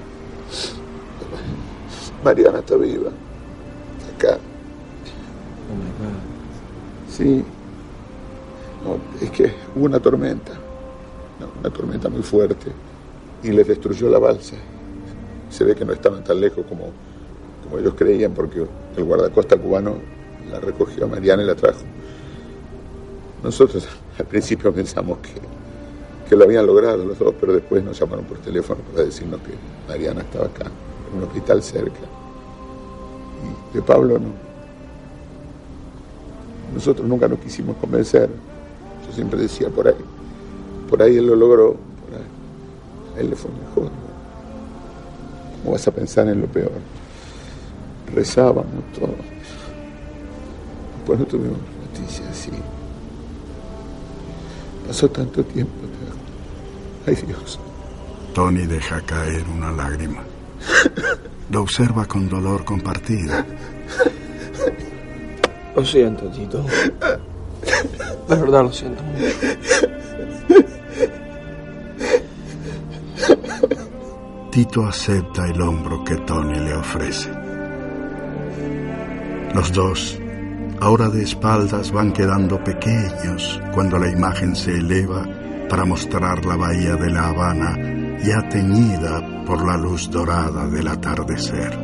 Mariana está viva. Acá. Oh my God. Sí. No, es que hubo una tormenta. No, una tormenta muy fuerte. Y les destruyó la balsa. Se ve que no estaban tan lejos como, como ellos creían, porque el guardacosta cubano la recogió a Mariana y la trajo. Nosotros al principio pensamos que, que lo habían logrado los dos, pero después nos llamaron por teléfono para decirnos que Mariana estaba acá, en un hospital cerca. Y de Pablo no. Nosotros nunca nos quisimos convencer. Yo siempre decía por ahí. Por ahí él lo logró. Por ahí. A él le fue mejor. ¿Cómo vas a pensar en lo peor? Rezábamos todo. Después no tuvimos noticias así. Pasó tanto tiempo. Ay Dios. Tony deja caer una lágrima. Lo observa con dolor compartido. Lo siento, Tito. De verdad lo siento mucho. Tito acepta el hombro que Tony le ofrece. Los dos, ahora de espaldas, van quedando pequeños cuando la imagen se eleva para mostrar la bahía de La Habana ya teñida por la luz dorada del atardecer.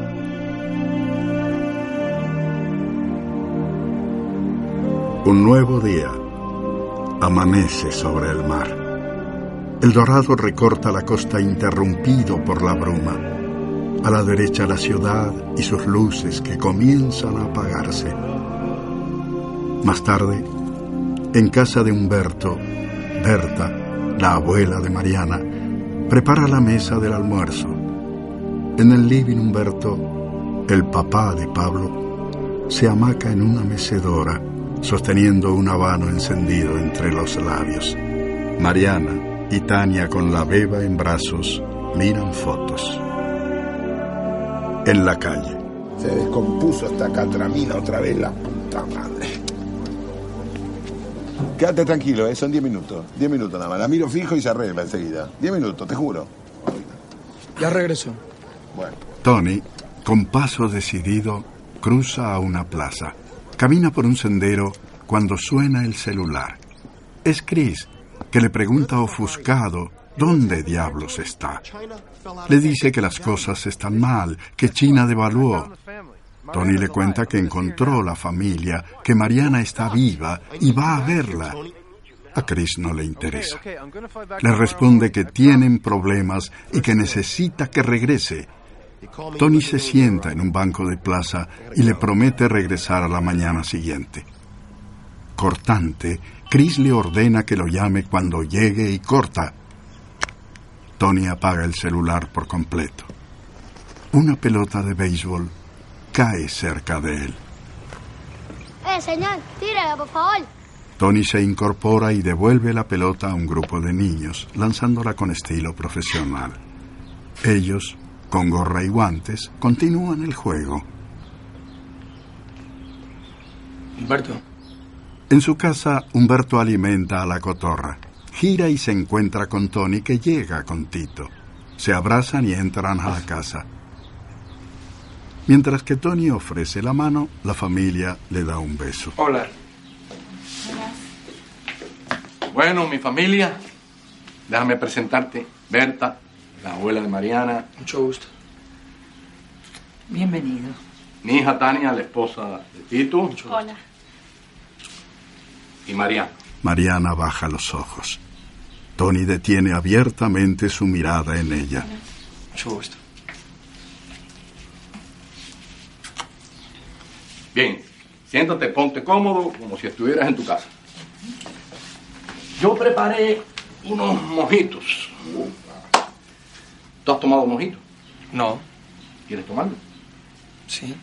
Un nuevo día amanece sobre el mar. El dorado recorta la costa interrumpido por la bruma. A la derecha la ciudad y sus luces que comienzan a apagarse. Más tarde, en casa de Humberto, Berta, la abuela de Mariana, prepara la mesa del almuerzo. En el living Humberto, el papá de Pablo, se hamaca en una mecedora, sosteniendo un habano encendido entre los labios. Mariana y Tania con la beba en brazos miran fotos. En la calle. Se descompuso esta catramina otra vez, la puta madre. Quédate tranquilo, ¿eh? son 10 minutos. 10 minutos nada más. La miro fijo y se arregla enseguida. 10 minutos, te juro. Ya regresó. Bueno. Tony, con paso decidido, cruza a una plaza. Camina por un sendero cuando suena el celular. Es Chris, que le pregunta ofuscado dónde diablos está. Le dice que las cosas están mal, que China devaluó. Tony le cuenta que encontró la familia, que Mariana está viva y va a verla. A Chris no le interesa. Le responde que tienen problemas y que necesita que regrese. Tony se sienta en un banco de plaza y le promete regresar a la mañana siguiente. Cortante, Chris le ordena que lo llame cuando llegue y corta. Tony apaga el celular por completo. Una pelota de béisbol cae cerca de él. Eh, señor, tírala, por favor. Tony se incorpora y devuelve la pelota a un grupo de niños, lanzándola con estilo profesional. Ellos, con gorra y guantes, continúan el juego. Humberto, En su casa, Humberto alimenta a la cotorra. Gira y se encuentra con Tony que llega con Tito. Se abrazan y entran a la casa. Mientras que Tony ofrece la mano, la familia le da un beso. Hola. Bueno, mi familia, déjame presentarte. Berta, la abuela de Mariana. Mucho gusto. Bienvenido. Mi hija Tania, la esposa de Tito. Hola. Y Mariana. Mariana baja los ojos. Tony detiene abiertamente su mirada en ella. Mucho gusto. Bien, siéntate, ponte cómodo, como si estuvieras en tu casa. Yo preparé unos mojitos. ¿Tú has tomado mojito? No. ¿Quieres tomarlo? Sí.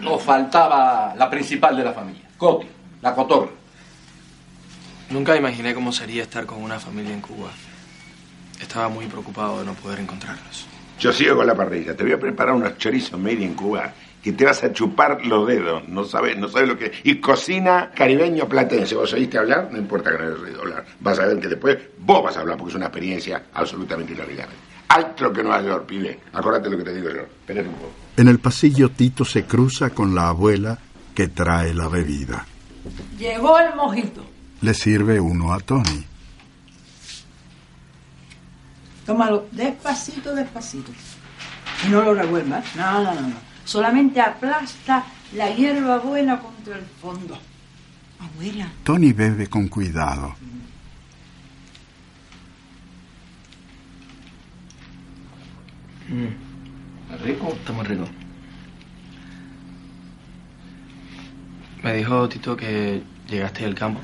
Nos faltaba la principal de la familia, Coti, la cotorra. Nunca imaginé cómo sería estar con una familia en Cuba. Estaba muy preocupado de no poder encontrarlos. Yo sigo con la parrilla. Te voy a preparar unos chorizos made in Cuba que te vas a chupar los dedos. No sabes, no sabes lo que. Y cocina caribeño platense. ¿Vos oíste hablar? No importa que no hayas oído hablar. Vas a ver que después vos vas a hablar porque es una experiencia absolutamente inolvidable. alto que Nueva York, pibe. Acuérdate lo que te digo yo. Espérate un poco. En el pasillo Tito se cruza con la abuela que trae la bebida. Llegó el mojito. Le sirve uno a Tony. Tómalo despacito, despacito. Y no lo revuelvas. No, no, no, no. Solamente aplasta la hierba buena contra el fondo. Abuela. Tony bebe con cuidado. Mm. ¿Rico? Está muy rico. Me dijo Tito que llegaste del campo.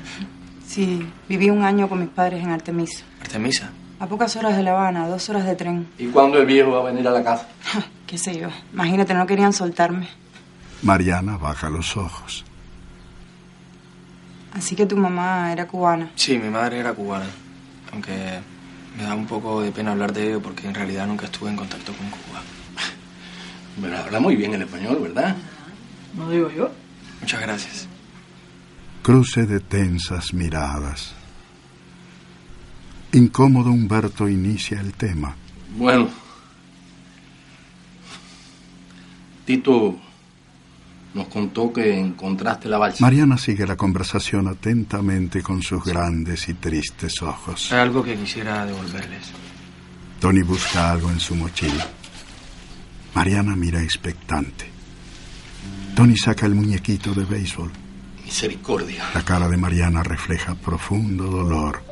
Sí, viví un año con mis padres en Artemisa. ¿Artemisa? A pocas horas de La Habana, dos horas de tren. ¿Y cuándo el viejo va a venir a la casa? ¿Qué sé yo? Imagínate, no querían soltarme. Mariana baja los ojos. Así que tu mamá era cubana. Sí, mi madre era cubana. Aunque me da un poco de pena hablar de ello porque en realidad nunca estuve en contacto con Cuba. Pero habla muy bien el español, ¿verdad? No digo yo. Muchas gracias. Cruce de tensas miradas. Incómodo Humberto inicia el tema. Bueno. Tito nos contó que encontraste la balsa. Mariana sigue la conversación atentamente con sus grandes y tristes ojos. Hay algo que quisiera devolverles. Tony busca algo en su mochila. Mariana mira expectante. Tony saca el muñequito de béisbol. Misericordia. La cara de Mariana refleja profundo dolor,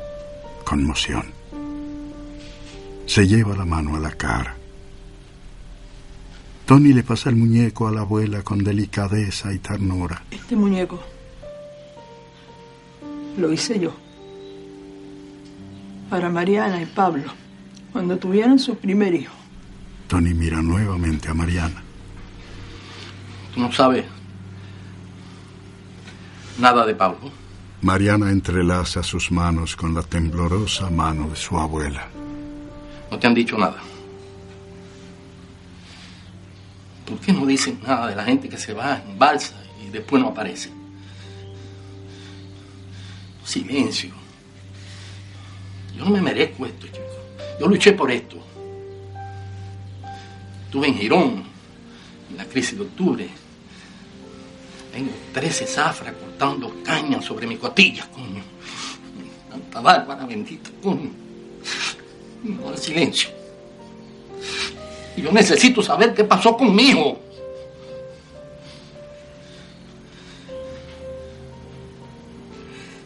conmoción. Se lleva la mano a la cara. Tony le pasa el muñeco a la abuela con delicadeza y ternura. Este muñeco lo hice yo. Para Mariana y Pablo, cuando tuvieron su primer hijo. Tony mira nuevamente a Mariana. Tú no sabes nada de Pablo. Mariana entrelaza sus manos con la temblorosa mano de su abuela. No te han dicho nada. ¿Por qué no dicen nada de la gente que se va en balsa y después no aparece? Silencio. Yo no me merezco esto, chico. Yo luché por esto. Estuve en Girón, en la crisis de octubre. Tengo 13 zafras cortando cañas sobre mi cotilla, coño. Tanta bárbara bendita, coño. No, silencio. Y yo necesito saber qué pasó con mi hijo.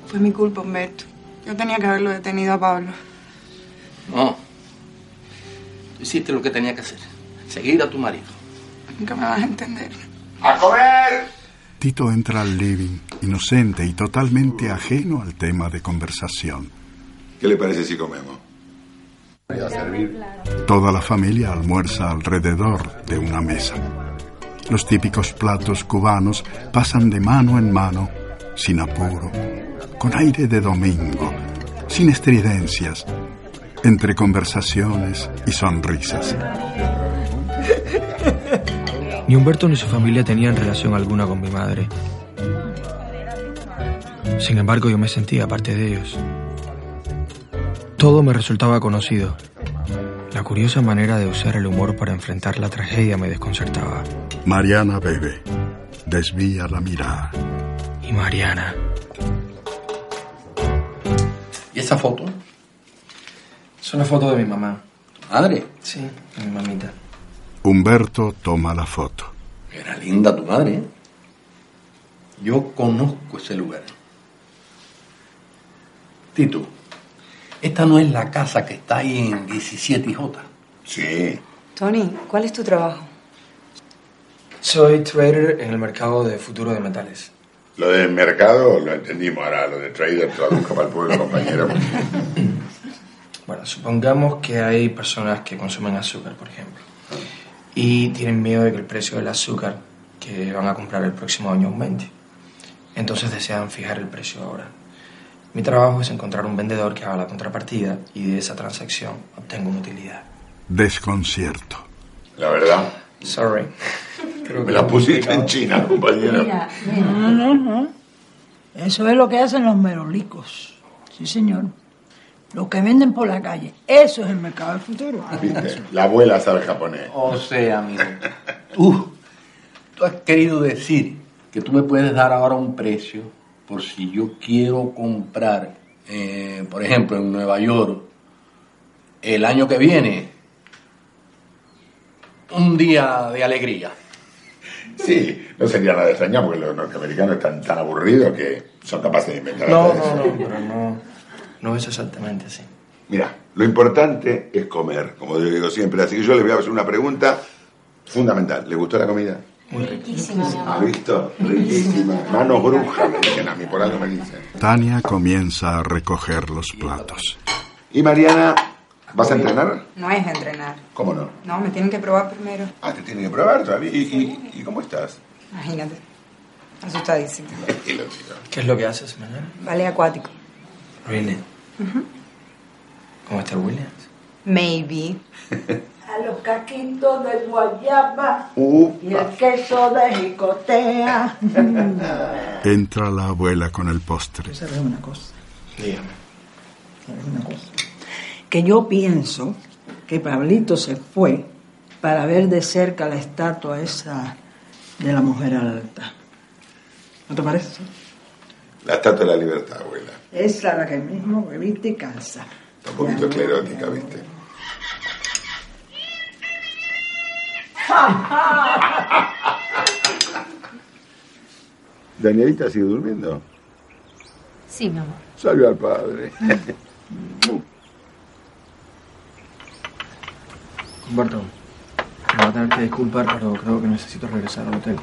Fue mi culpa, Humberto. Yo tenía que haberlo detenido a Pablo. No. Tú hiciste lo que tenía que hacer. Seguir a tu marido. Nunca me vas a entender. ¡A comer! Tito entra al living, inocente y totalmente ajeno al tema de conversación. ¿Qué le parece si comemos? Voy a servir. Toda la familia almuerza alrededor de una mesa. Los típicos platos cubanos pasan de mano en mano, sin apuro, con aire de domingo, sin estridencias, entre conversaciones y sonrisas. Ni Humberto ni su familia tenían relación alguna con mi madre. Sin embargo, yo me sentía parte de ellos. Todo me resultaba conocido. La curiosa manera de usar el humor para enfrentar la tragedia me desconcertaba. Mariana bebe. Desvía la mirada. Y Mariana. ¿Y esa foto? Es una foto de mi mamá. ¿Madre? Sí, de mi mamita. Humberto toma la foto. Era linda tu madre. ¿eh? Yo conozco ese lugar. Tito, esta no es la casa que está ahí en 17J. Sí. Tony, ¿cuál es tu trabajo? Soy trader en el mercado de futuro de metales. Lo del mercado lo entendimos, ahora lo de trader traduzca para el pueblo, compañero. Bueno, supongamos que hay personas que consumen azúcar, por ejemplo, y tienen miedo de que el precio del azúcar que van a comprar el próximo año aumente. Entonces desean fijar el precio ahora. Mi trabajo es encontrar un vendedor que haga la contrapartida y de esa transacción obtengo una utilidad. Desconcierto. La verdad. Sorry. Me la pusiste en China, compañero. Mira, mira. No, no, no. Eso es lo que hacen los merolicos. Sí, señor. Lo que venden por la calle, eso es el mercado del futuro. ¿Viste? La abuela sabe japonés. O sea, amigo, tú, tú has querido decir que tú me puedes dar ahora un precio por si yo quiero comprar, eh, por ejemplo, en Nueva York, el año que viene, un día de alegría. Sí, no sería nada extraño porque los norteamericanos están tan aburridos que son capaces de inventar No, no, no, pero no, no es exactamente así. Mira, lo importante es comer, como yo digo siempre. Así que yo les voy a hacer una pregunta fundamental. ¿Le gustó la comida? Muy riquísima, mi ¿Ha visto? Riquísima. Manos brujas, me dicen a mí, por algo me dicen. Tania comienza a recoger los platos. ¿Y Mariana, vas a entrenar? No es entrenar. ¿Cómo no? No, me tienen que probar primero. Ah, te tienen que probar todavía. ¿Y, y, y cómo estás? Imagínate. Asustadísimo. ¿Qué es lo que haces mañana? Ballet acuático. ¿Cómo está Williams? Maybe. A los caquitos de guayaba Uh, y el queso de jicotea. Entra la abuela con el postre. ¿Sabes una cosa? Dígame. ¿Sabes una cosa? Que yo pienso que Pablito se fue para ver de cerca la estatua esa de la mujer alta. ¿No te parece? La estatua de la libertad, abuela. Esa la que mismo viste y calza. Está un poquito esclerótica, ¿viste? Danielita sigue durmiendo. Sí, mi amor. Salve al padre. Humberto, me voy a tener que disculpar, pero creo que necesito regresar al hotel.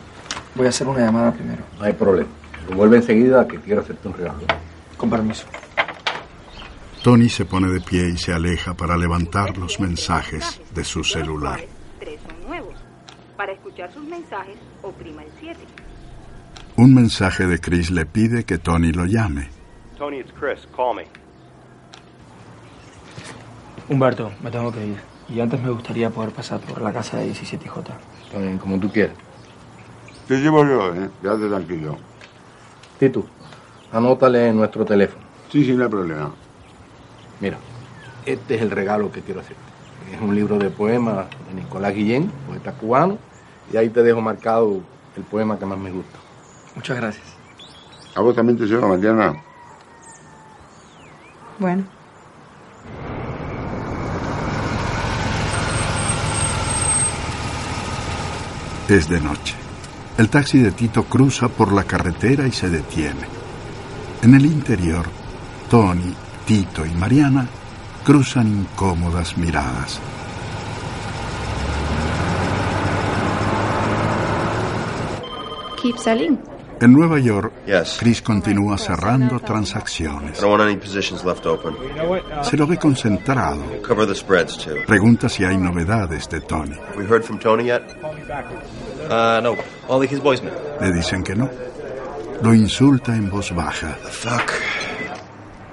Voy a hacer una llamada primero. No hay problema. Vuelve enseguida que quiero hacerte un regalo. Con permiso. Tony se pone de pie y se aleja para levantar los mensajes de su celular. Tres son nuevos. Para escuchar sus mensajes, oprima el 7. Un mensaje de Chris le pide que Tony lo llame. Tony, it's Chris. Call me. Humberto, me tengo que ir. Y antes me gustaría poder pasar por la casa de 17J. Está bien, como tú quieras. Te llevo yo, ¿eh? Quédate tranquilo. Tito, anótale nuestro teléfono. Sí, sí, no hay problema. Mira, este es el regalo que quiero hacerte. Es un libro de poemas de Nicolás Guillén, poeta cubano, y ahí te dejo marcado el poema que más me gusta. Muchas gracias. ¿A vos también te lleva mañana? Bueno. Es de noche. El taxi de Tito cruza por la carretera y se detiene. En el interior, Tony, Tito y Mariana cruzan incómodas miradas. Keep selling. En Nueva York, Yes. Chris continúa cerrando transacciones. I don't want any positions left open. Se lo ve concentrado. Cover the spreads too. Pregunta si hay novedades de Tony. We heard from Tony yet? Uh, no. Only his voicemail. Le dicen que no. Lo insulta en voz baja. Fuck.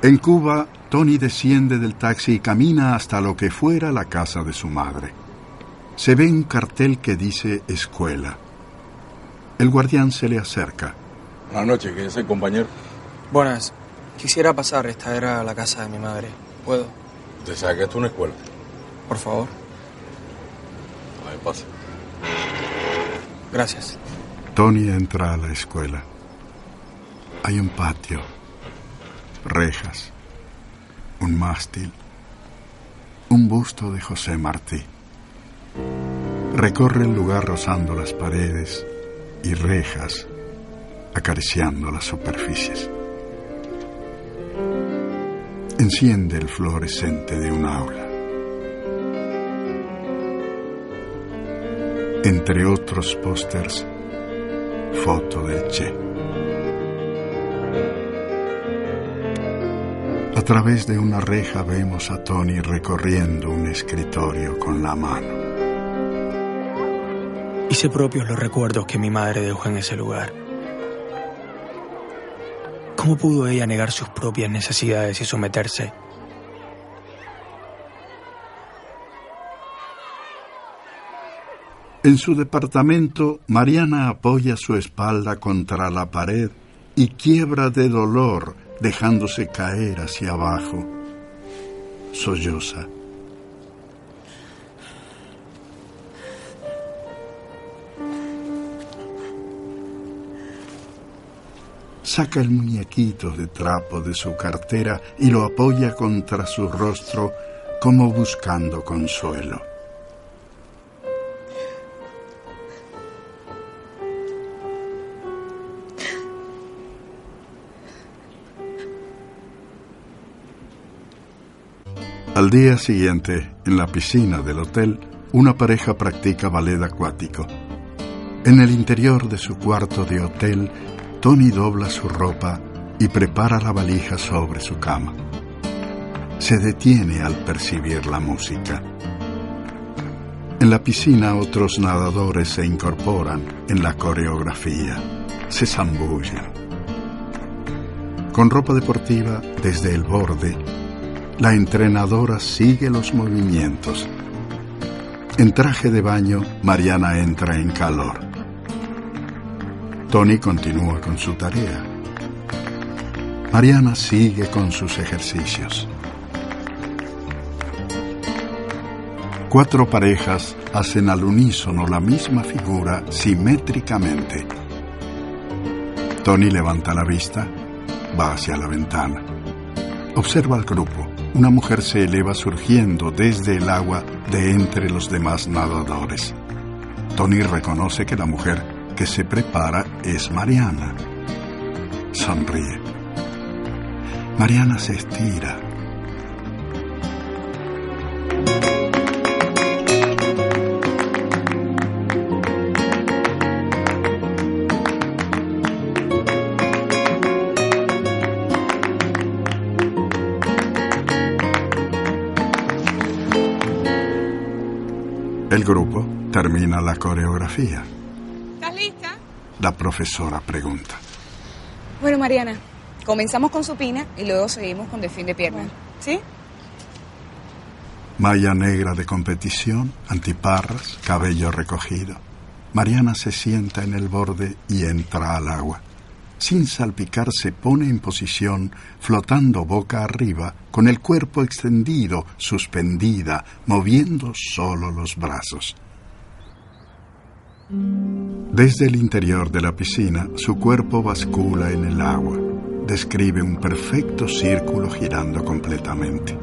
En Cuba, Tony desciende del taxi y camina hasta lo que fuera la casa de su madre. Se ve un cartel que dice escuela. El guardián se le acerca. Buenas noches, que es el compañero. Buenas. Quisiera pasar. Esta era la casa de mi madre. ¿Puedo? Te saqué esto una escuela. Por favor. Ahí pasa. Gracias. Tony entra a la escuela. Hay un patio, rejas, un mástil, un busto de José Martí. Recorre el lugar rozando las paredes y rejas, acariciando las superficies. Enciende el fluorescente de un aula. Entre otros pósters, foto del Che. Través de una reja vemos a Tony recorriendo un escritorio con la mano. Hice propios los recuerdos que mi madre dejó en ese lugar. ¿Cómo pudo ella negar sus propias necesidades y someterse? En su departamento, Mariana apoya su espalda contra la pared y quiebra de dolor, dejándose caer hacia abajo. solloza. Saca el muñequito de trapo de su cartera y lo apoya contra su rostro como buscando consuelo. Al día siguiente, en la piscina del hotel, una pareja practica ballet acuático. En el interior de su cuarto de hotel, Tony dobla su ropa y prepara la valija sobre su cama. Se detiene al percibir la música. En la piscina otros nadadores se incorporan en la coreografía, se zambullen. Con ropa deportiva desde el borde, la entrenadora sigue los movimientos. En traje de baño, Mariana entra en calor. Tony continúa con su tarea. Mariana sigue con sus ejercicios. Cuatro parejas hacen al unísono la misma figura simétricamente. Tony levanta la vista, va hacia la ventana. Observa al grupo. Una mujer se eleva surgiendo desde el agua de entre los demás nadadores. Tony reconoce que la mujer que se prepara es Mariana. Sonríe. Mariana se estira. Grupo termina la coreografía. ¿Estás lista? La profesora pregunta. Bueno, Mariana, comenzamos con supina y luego seguimos con delfín de pierna. ¿Sí? Malla negra de competición, antiparras, cabello recogido. Mariana se sienta en el borde y entra al agua. Sin salpicar se pone en posición, flotando boca arriba, con el cuerpo extendido, suspendida, moviendo solo los brazos. Desde el interior de la piscina, su cuerpo bascula en el agua. Describe un perfecto círculo girando completamente.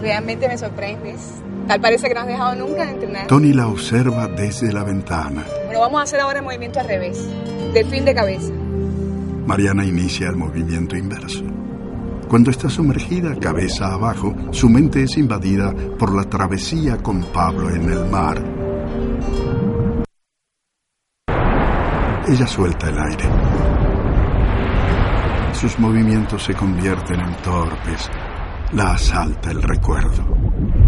Realmente me sorprendes. Tal parece que no has dejado nunca de entrenar. Tony la observa desde la ventana. Bueno, vamos a hacer ahora el movimiento al revés. Delfín de cabeza. Mariana inicia el movimiento inverso. Cuando está sumergida cabeza abajo, su mente es invadida por la travesía con Pablo en el mar. Ella suelta el aire. Sus movimientos se convierten en torpes. La asalta el recuerdo.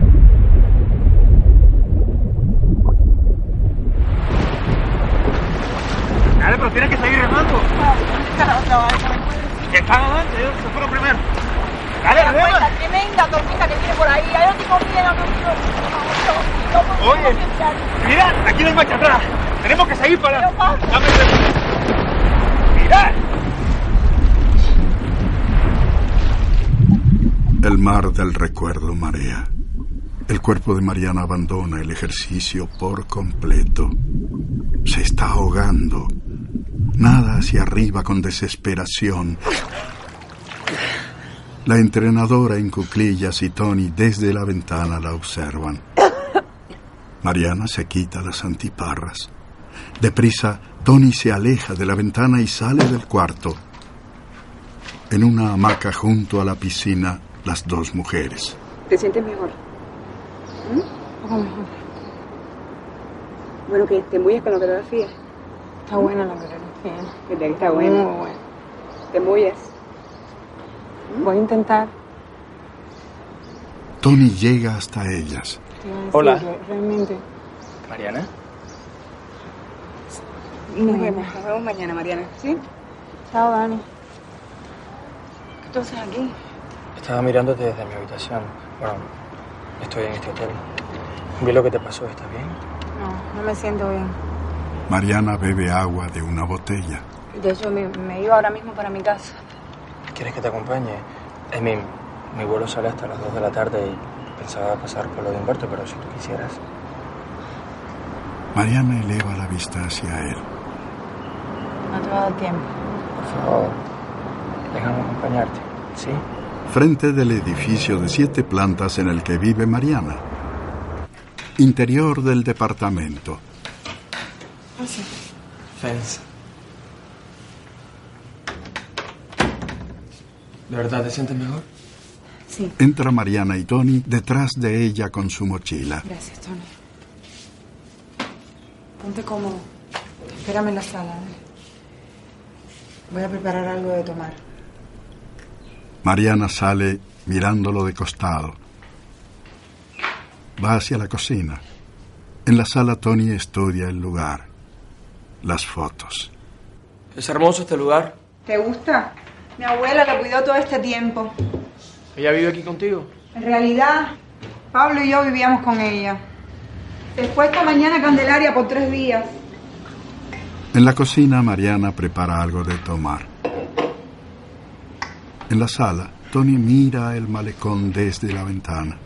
Dale, pero tienes que seguir remando. Están adelante, ellos se fueron primero. Dale, la remando. tremenda tormenta que viene por ahí. Ahí no te confíen, amigo. Oye, mira, aquí no hay marcha atrás. Tenemos que seguir para. Dame el- Mira. El mar del recuerdo marea. El cuerpo de Mariana abandona el ejercicio por completo. Se está ahogando. Nada hacia arriba con desesperación. La entrenadora en cuclillas y Tony desde la ventana la observan. Mariana se quita las antiparras. Deprisa, Tony se aleja de la ventana y sale del cuarto. En una hamaca junto a la piscina, las dos mujeres. ¿Te sientes mejor? ¿Mm? Un poco mejor. Bueno, que te embulles con la coreografía. Está buena la coreografía. Que te está buena. Muy buena. Te embulles. Voy a intentar. Tony llega hasta ellas. Hola. que Realmente. Mariana. Nos vemos, nos vemos mañana, Mariana. ¿Sí? Chao, Dani. ¿Qué tú haces aquí? Estaba mirándote desde mi habitación. Bueno, estoy en este hotel. Vi lo que te pasó, ¿estás bien? No, no me siento bien. Mariana bebe agua de una botella. De hecho, me, me iba ahora mismo para mi casa. ¿Quieres que te acompañe? Es mi, mi vuelo sale hasta las 2 de la tarde y pensaba pasar por lo de Humberto, pero si tú quisieras. Mariana eleva la vista hacia él. No te va a dar tiempo. Por favor, déjame acompañarte, ¿sí? Frente del edificio de siete plantas en el que vive Mariana. Interior del departamento. Pasa. Fence. ¿De verdad te sientes mejor? Sí. Entra Mariana y Tony detrás de ella con su mochila. Gracias, Tony. Ponte cómodo. Espérame en la sala. ¿eh? Voy a preparar algo de tomar. Mariana sale mirándolo de costado. Va hacia la cocina. En la sala Tony estudia el lugar, las fotos. Es hermoso este lugar. ¿Te gusta? Mi abuela la cuidó todo este tiempo. ¿Ella vive aquí contigo? En realidad, Pablo y yo vivíamos con ella. Después esta mañana Candelaria por tres días. En la cocina Mariana prepara algo de tomar. En la sala, Tony mira el malecón desde la ventana.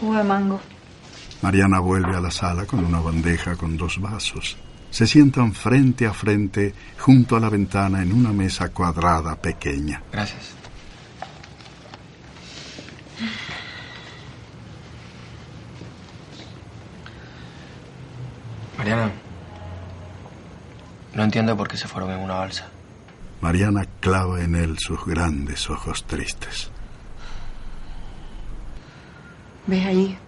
Jugo de mango. Mariana vuelve a la sala con una bandeja con dos vasos. Se sientan frente a frente junto a la ventana en una mesa cuadrada pequeña. Gracias. Mariana, no entiendo por qué se fueron en una balsa. Mariana clava en él sus grandes ojos tristes. ¿Ves allí?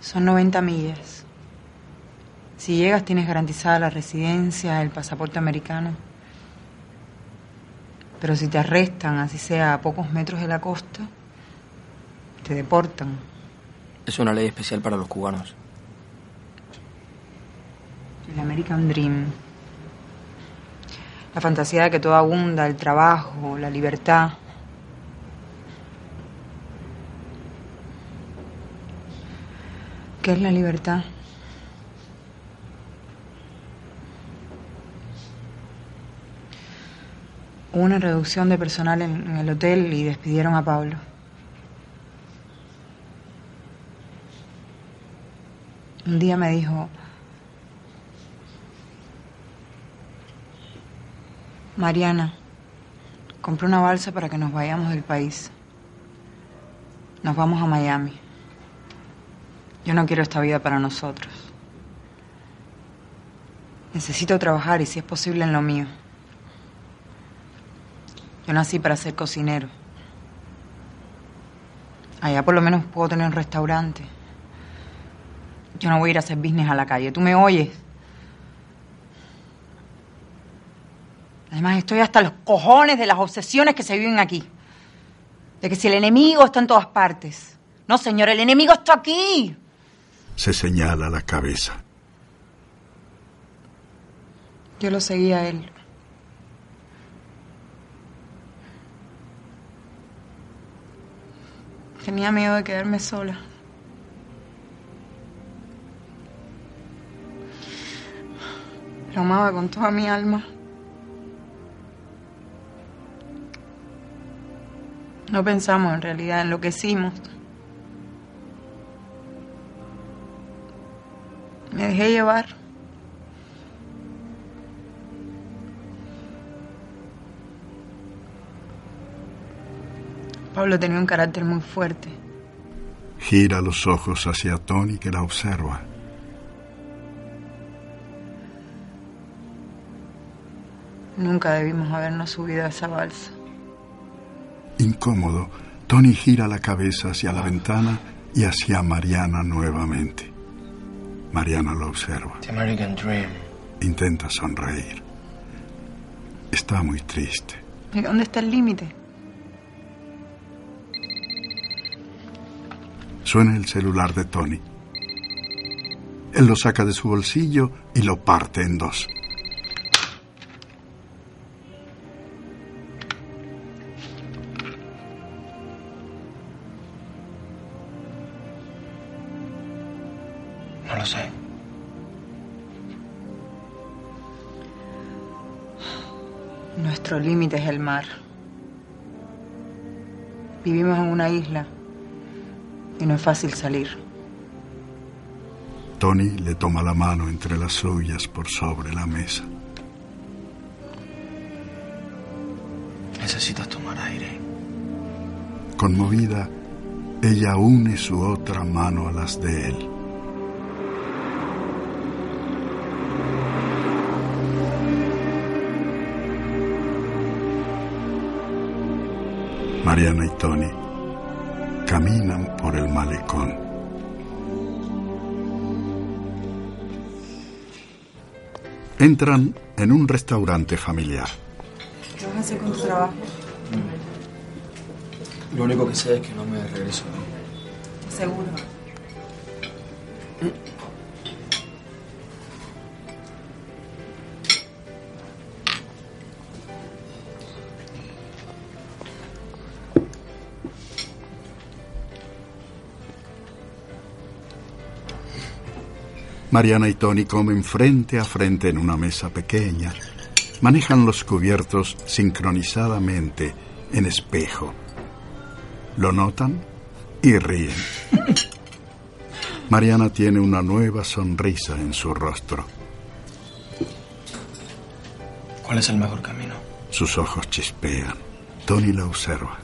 Son 90 millas. Si llegas tienes garantizada la residencia, el pasaporte americano. Pero si te arrestan, así sea a pocos metros de la costa, te deportan. Es una ley especial para los cubanos. El American Dream. La fantasía de que todo abunda, el trabajo, la libertad. ¿Qué es la libertad? Hubo una reducción de personal en, el hotel y despidieron a Pablo. Un día me dijo, Mariana, compré una balsa para que nos vayamos del país. Nos vamos a Miami. Yo no quiero esta vida para nosotros. Necesito trabajar y si es posible en lo mío. Yo nací para ser cocinero. Allá por lo menos puedo tener un restaurante. Yo no voy a ir a hacer business a la calle. ¿Tú me oyes? Además, estoy hasta los cojones de las obsesiones que se viven aquí. De que si el enemigo está en todas partes. No, señor, el enemigo está aquí. Se señala la cabeza. Yo lo seguía a él. Tenía miedo de quedarme sola. Lo amaba con toda mi alma. No pensamos en realidad en lo que hicimos. Me dejé llevar. Pablo tenía un carácter muy fuerte. Gira los ojos hacia Tony que la observa. Nunca debimos habernos subido a esa balsa. Incómodo, Tony gira la cabeza hacia la ventana y hacia Mariana nuevamente. Mariana lo observa. The American Dream. Intenta sonreír. Está muy triste. ¿Y dónde está el límite? Suena el celular de Tony. Él lo saca de su bolsillo y lo parte en dos. No lo sé. Nuestro límite es el mar. Vivimos en una isla y no es fácil salir. Tony le toma la mano entre las suyas por sobre la mesa. Necesitas tomar aire. Conmovida, ella une su otra mano a las de él. Mariana y Tony caminan por el malecón. Entran en un restaurante familiar. ¿Qué vas a hacer con tu trabajo? Lo único que sé es que no me regreso. Seguro. Mariana y Tony comen frente a frente en una mesa pequeña. Manejan los cubiertos sincronizadamente en espejo. Lo notan y ríen. Mariana tiene una nueva sonrisa en su rostro. ¿Cuál es el mejor camino? Sus ojos chispean. Tony la observa.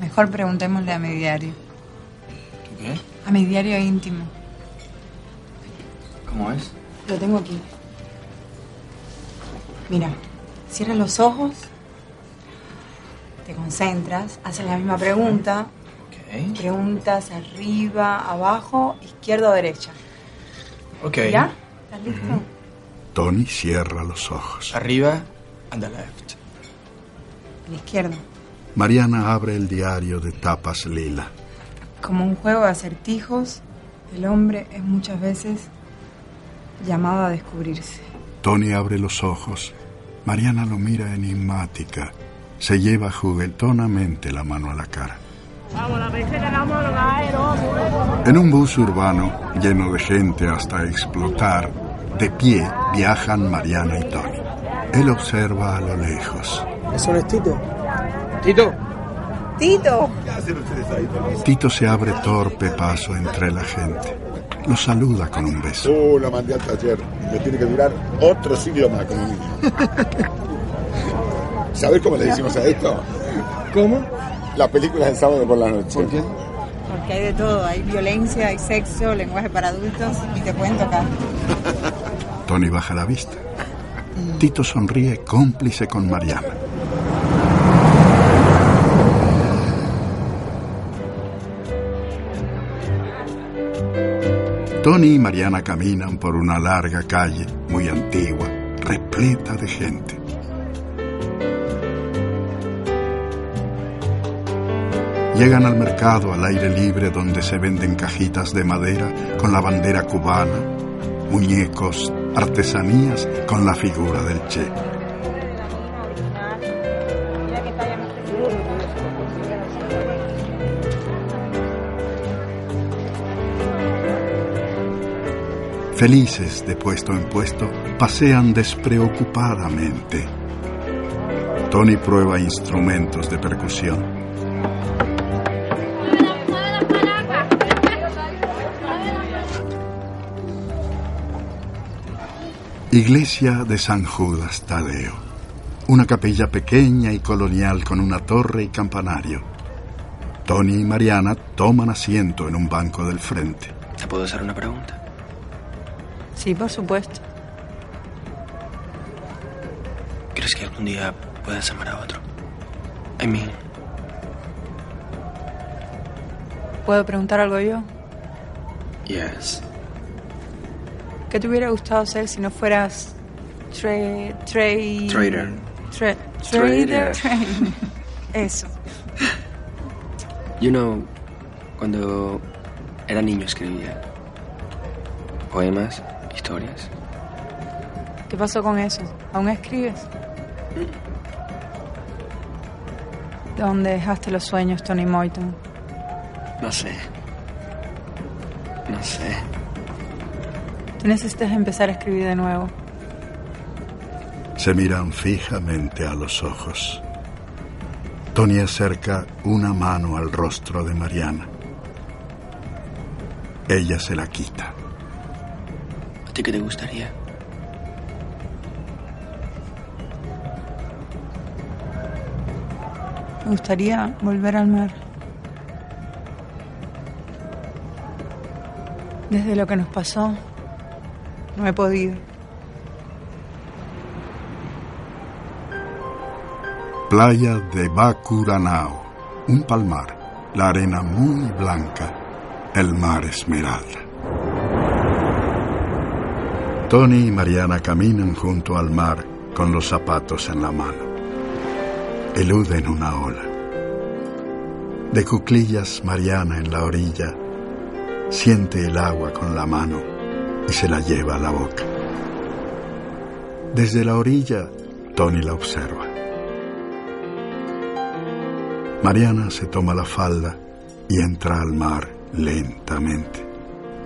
Mejor preguntémosle a mi diario. ¿Qué? A mi diario íntimo. ¿Cómo es? Lo tengo aquí. Mira, cierra los ojos, te concentras, haces la misma pregunta. Preguntas arriba, abajo, izquierda o derecha. Ok. ¿Ya? ¿Estás listo? Tony cierra los ojos. Arriba and the left. A la izquierda. Mariana abre el diario de tapas lila. Como un juego de acertijos, el hombre es muchas veces llamado a descubrirse. Tony abre los ojos. Mariana lo mira enigmática. Se lleva juguetonamente la mano a la cara. En un bus urbano lleno de gente hasta explotar, de pie viajan Mariana y Tony. Él observa a lo lejos. ¿Eso no es Tito? ¡Tito! ¡Tito! Tito se abre torpe paso entre la gente. Lo saluda con un beso. Oh, la mandé al taller. Me tiene que durar otro siglo más como mínimo. ¿Sabes cómo le decimos a esto? ¿Cómo? Las películas del sábado por la noche. ¿Por qué? Porque hay de todo. Hay violencia, hay sexo, lenguaje para adultos y te pueden tocar. Tony baja la vista. Tito sonríe cómplice con Mariana. Tony y Mariana caminan por una larga calle muy antigua, repleta de gente. Llegan al mercado al aire libre donde se venden cajitas de madera con la bandera cubana, muñecos, artesanías con la figura del Che. Felices de puesto en puesto, pasean despreocupadamente. Tony prueba instrumentos de percusión. Iglesia de San Judas Tadeo. Una capilla pequeña y colonial con una torre y campanario. Tony y Mariana toman asiento en un banco del frente. ¿Te puedo hacer una pregunta? Sí, por supuesto. ¿Crees que algún día puedas amar a otro? I mean, ¿Puedo preguntar algo yo? yes. ¿Qué te hubiera gustado ser si no fueras tra- tra- Trader. tra- Trader. trader. Eso. You know, cuando era niño escribía poemas, historias. ¿Qué pasó con eso? ¿Aún escribes? ¿Dónde dejaste los sueños, Tony Moyton? No sé. No sé. Tú necesitas empezar a escribir de nuevo. Se miran fijamente a los ojos. Tony acerca una mano al rostro de Mariana. Ella se la quita. ¿A qué te gustaría? Me gustaría volver al mar. Desde lo que nos pasó, no he podido. Playa de Bacuranao, un palmar, la arena muy blanca, el mar esmeralda. Tony y Mariana caminan junto al mar con los zapatos en la mano. Eluden una ola. De cuclillas Mariana en la orilla siente el agua con la mano y se la lleva a la boca. Desde la orilla, Tony la observa. Mariana se toma la falda y entra al mar lentamente,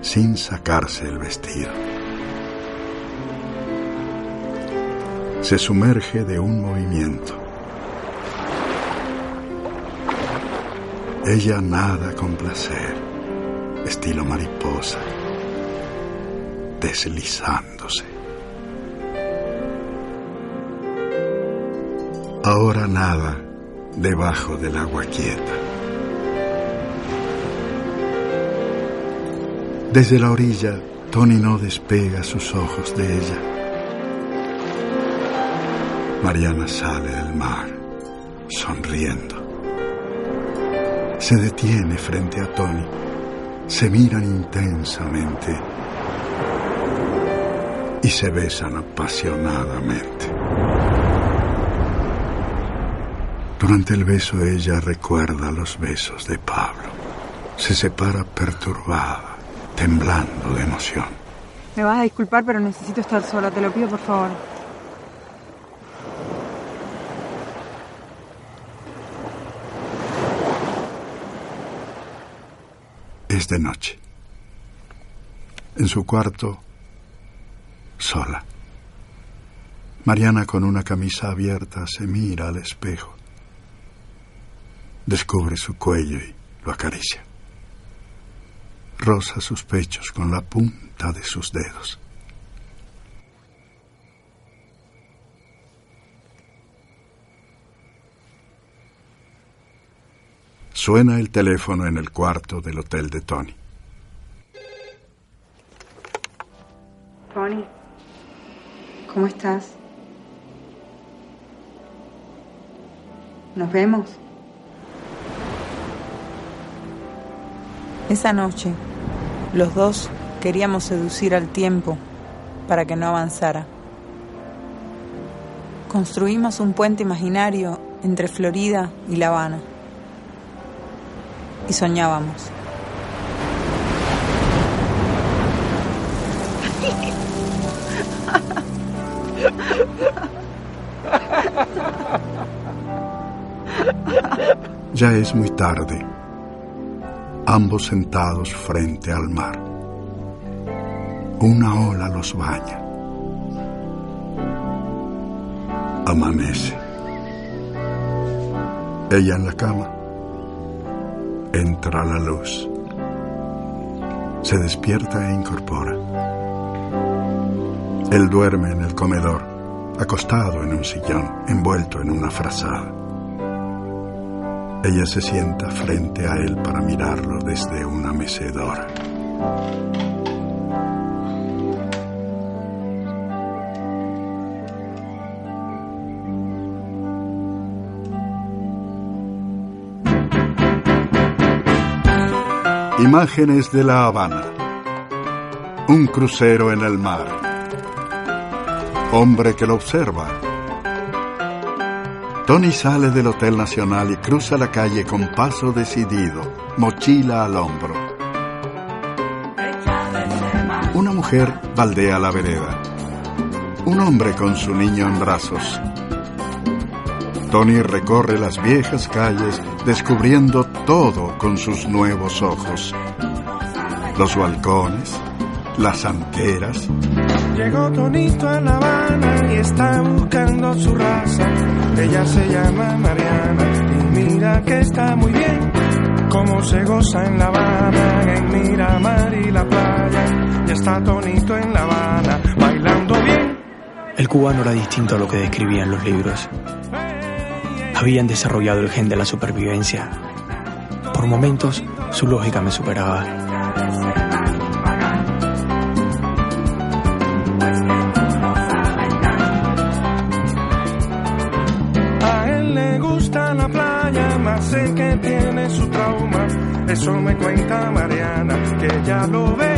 sin sacarse el vestido. Se sumerge de un movimiento. Ella nada con placer, estilo mariposa, deslizándose. Ahora nada debajo del agua quieta. Desde la orilla, Tony no despega sus ojos de ella. Mariana sale del mar, sonriendo. Se detiene frente a Tony. Se miran intensamente y se besan apasionadamente. Durante el beso ella recuerda los besos de Pablo. Se separa perturbada, temblando de emoción. Me vas a disculpar, pero necesito estar sola. Te lo pido, por favor. De noche. En su cuarto, sola. Mariana con una camisa abierta se mira al espejo. Descubre su cuello y lo acaricia. Roza sus pechos con la punta de sus dedos. Suena el teléfono en el cuarto del hotel de Tony. Tony, ¿cómo estás? ¿Nos vemos? Esa noche, los dos queríamos seducir al tiempo para que no avanzara. Construimos un puente imaginario entre Florida y La Habana. Y soñábamos. Ya es muy tarde, ambos sentados frente al mar. Una ola los baña. Amanece. Ella en la cama. Entra la luz. Se despierta e incorpora. Él duerme en el comedor, acostado en un sillón, envuelto en una frazada. Ella se sienta frente a él para mirarlo desde una mecedora. Imágenes de La Habana. Un crucero en el mar. Hombre que lo observa. Tony sale del Hotel Nacional y cruza la calle con paso decidido, mochila al hombro. Una mujer baldea la vereda. Un hombre con su niño en brazos. Tony recorre las viejas calles descubriendo todo con sus nuevos ojos. Los balcones, las anteras. Llegó Tonito a La Habana y está buscando su raza. Ella se llama Mariana y mira que está muy bien. Como se goza en La Habana, en Miramar y la playa. Y está Tonito en La Habana, bailando bien. El cubano era distinto a lo que describían los libros. Habían desarrollado el gen de la supervivencia. Por momentos, su lógica me superaba. A él le gusta la playa, más sé que tiene su trauma. Eso me cuenta Mariana, que ya lo ve.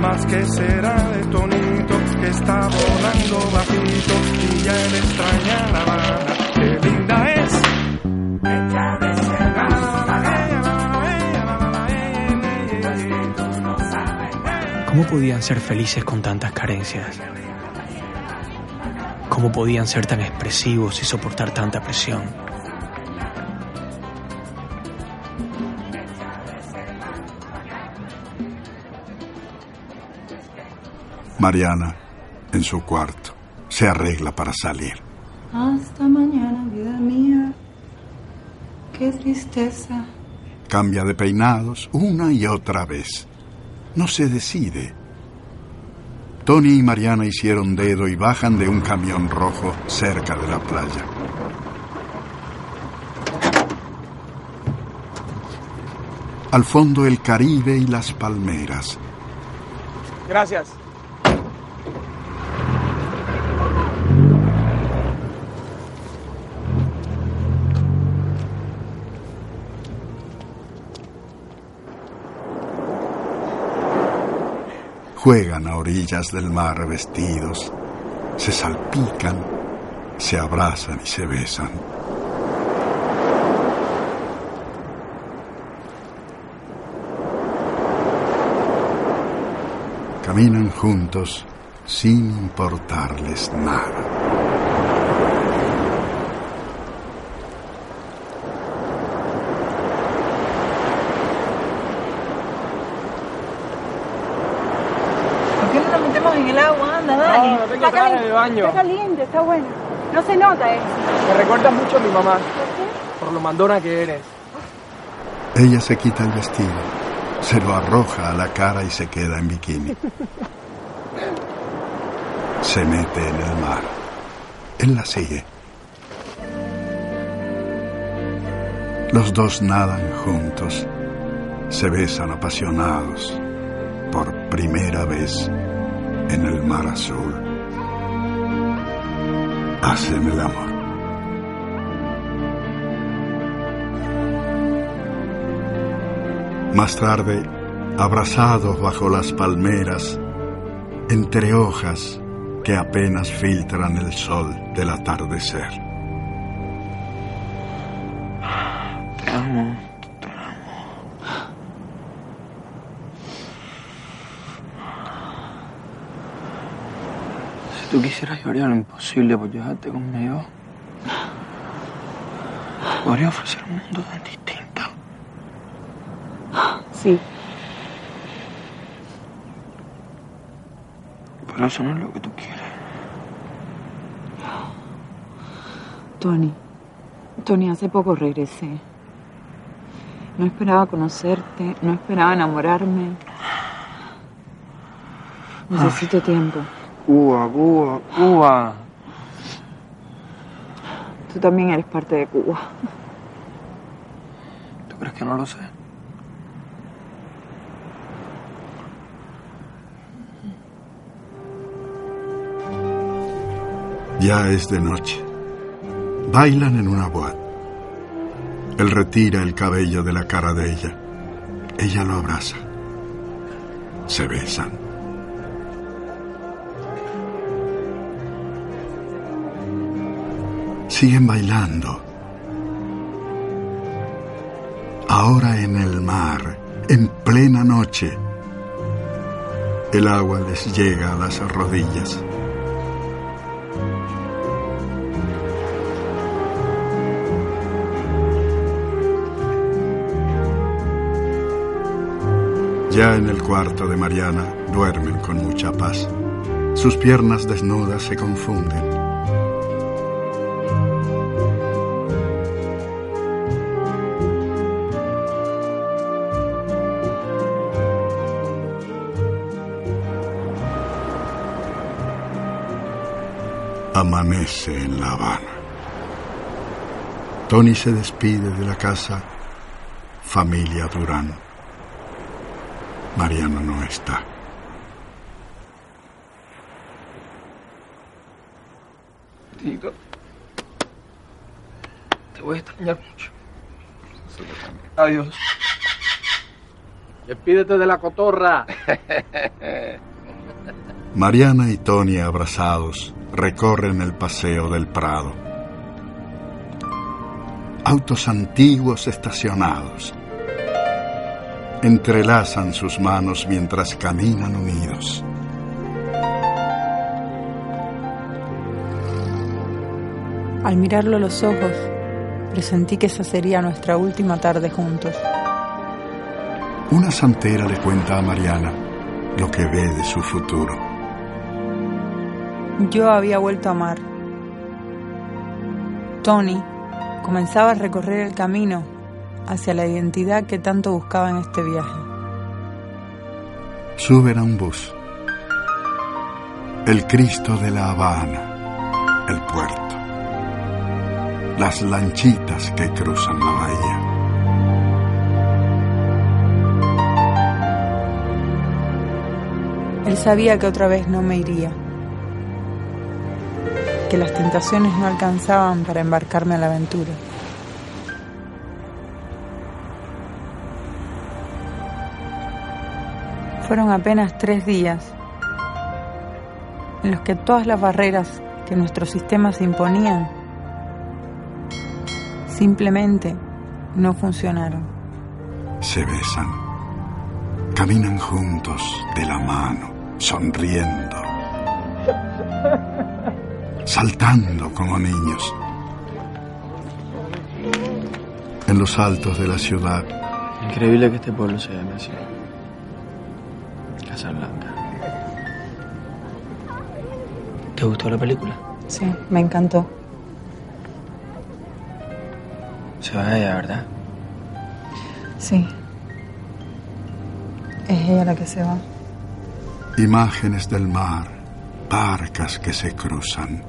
Más que será de Tonito, que está volando bajito y ya él extraña podían ser felices con tantas carencias? ¿Cómo podían ser tan expresivos y soportar tanta presión? Mariana, en su cuarto, se arregla para salir. Hasta mañana, vida mía. Qué tristeza. Cambia de peinados una y otra vez. No se decide. Tony y Mariana hicieron dedo y bajan de un camión rojo cerca de la playa. Al fondo el Caribe y las palmeras. Gracias. Juegan a orillas del mar vestidos, se salpican, se abrazan y se besan. Caminan juntos sin importarles nada. ¿Por qué no nos metemos en el agua? Anda, tengo ganas de baño. Está caliente, está bueno. No se nota eso. Me recuerdas mucho a mi mamá. Por lo mandona que eres. Ella se quita el vestido, se lo arroja a la cara y se queda en bikini. Se mete en el mar. Él la sigue. Los dos nadan juntos, se besan apasionados por primera vez en el mar azul. Hacen el amor. Más tarde, abrazados bajo las palmeras, entre hojas que apenas filtran el sol del atardecer. Tú quisieras, yo haría lo imposible por llevarte conmigo. Podría ofrecer un mundo tan distinto. Sí. Pero eso no es lo que tú quieres. Tony. Tony, hace poco regresé. No esperaba conocerte, no esperaba enamorarme. Necesito tiempo. Cuba, Cuba, Cuba. Tú también eres parte de Cuba. ¿Tú crees que no lo sé? Ya es de noche. Bailan en una boat. Él retira el cabello de la cara de ella. Ella lo abraza. Se besan. Siguen bailando. Ahora en el mar, en plena noche. El agua les llega a las rodillas. Ya en el cuarto de Mariana duermen con mucha paz. Sus piernas desnudas se confunden. Amanece en La Habana. Tony se despide de la casa Familia Durán. Mariana no está. Tito, te voy a extrañar mucho. Adiós. Despídete de la cotorra. Mariana y Tony abrazados recorren el paseo del Prado. Autos antiguos estacionados entrelazan sus manos mientras caminan unidos. Al mirarlo a los ojos, presentí que esa sería nuestra última tarde juntos. Una santera le cuenta a Mariana lo que ve de su futuro. Yo había vuelto a amar. Tony comenzaba a recorrer el camino hacia la identidad que tanto buscaba en este viaje. Suben a un bus. El Cristo de la Habana, el puerto. Las lanchitas que cruzan la bahía. Él sabía que otra vez no me iría, que las tentaciones no alcanzaban para embarcarme a la aventura. Fueron apenas tres días en los que todas las barreras que nuestro sistema se imponían simplemente no funcionaron. Se besan, caminan juntos de la mano, sonriendo, saltando como niños. En los altos de la ciudad. Increíble que este pueblo se llame así. Casa Blanca. ¿Te gustó la película? Sí, me encantó. Se va ella, ¿verdad? Sí. Es ella la que se va. Imágenes del mar, barcas que se cruzan.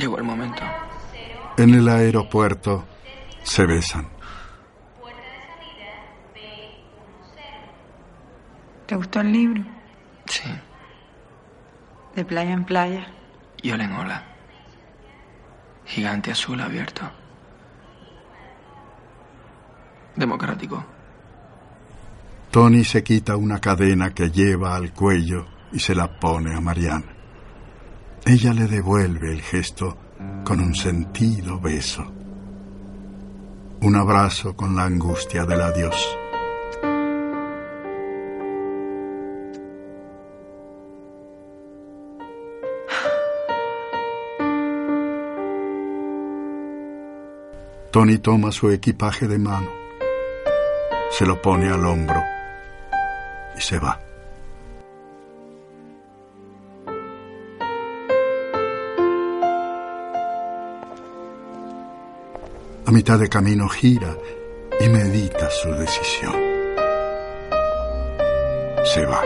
Llegó el momento. En el aeropuerto se besan. ¿Te gustó el libro? Sí. De playa en playa. Y ola en ola. Gigante azul abierto. Democrático. Tony se quita una cadena que lleva al cuello y se la pone a Mariana. Ella le devuelve el gesto con un sentido beso. Un abrazo con la angustia del adiós. Tony toma su equipaje de mano, se lo pone al hombro y se va. A mitad de camino gira y medita su decisión. Se va.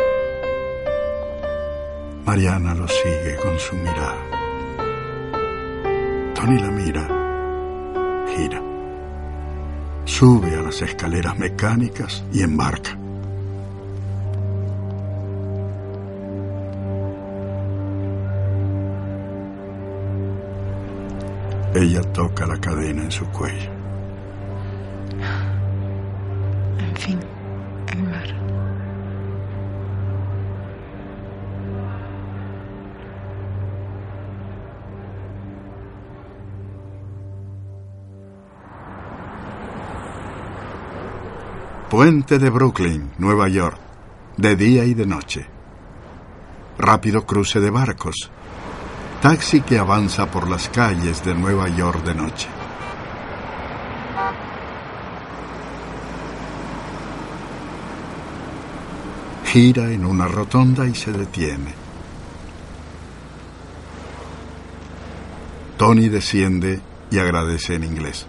Mariana lo sigue con su mirada. Tony la mira, gira. Sube a las escaleras mecánicas y embarca. Ella toca la cadena en su cuello. En fin, el mar. Puente de Brooklyn, Nueva York, de día y de noche. Rápido cruce de barcos taxi que avanza por las calles de Nueva York de noche. Gira en una rotonda y se detiene. Tony desciende y agradece en inglés.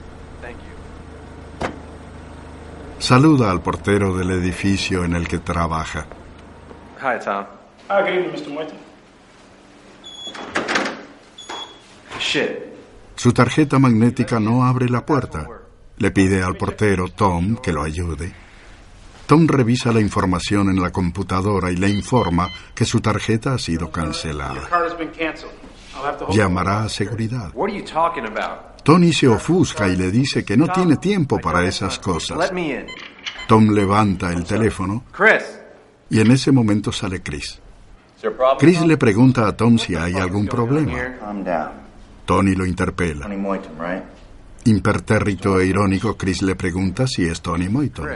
Saluda al portero del edificio en el que trabaja. Hi, Tom. Hi, good evening, Mr. Muerto. Su tarjeta magnética no abre la puerta. Le pide al portero Tom que lo ayude. Tom revisa la información en la computadora y le informa que su tarjeta ha sido cancelada. Llamará a seguridad. Tony se ofusca y le dice que no tiene tiempo para esas cosas. Tom levanta el teléfono Chris. y en ese momento sale Chris. Chris le pregunta a Tom si hay algún problema. Tony lo interpela. Tony Moyton, right? Impertérrito e irónico, Chris le pregunta si es Tony Moyton.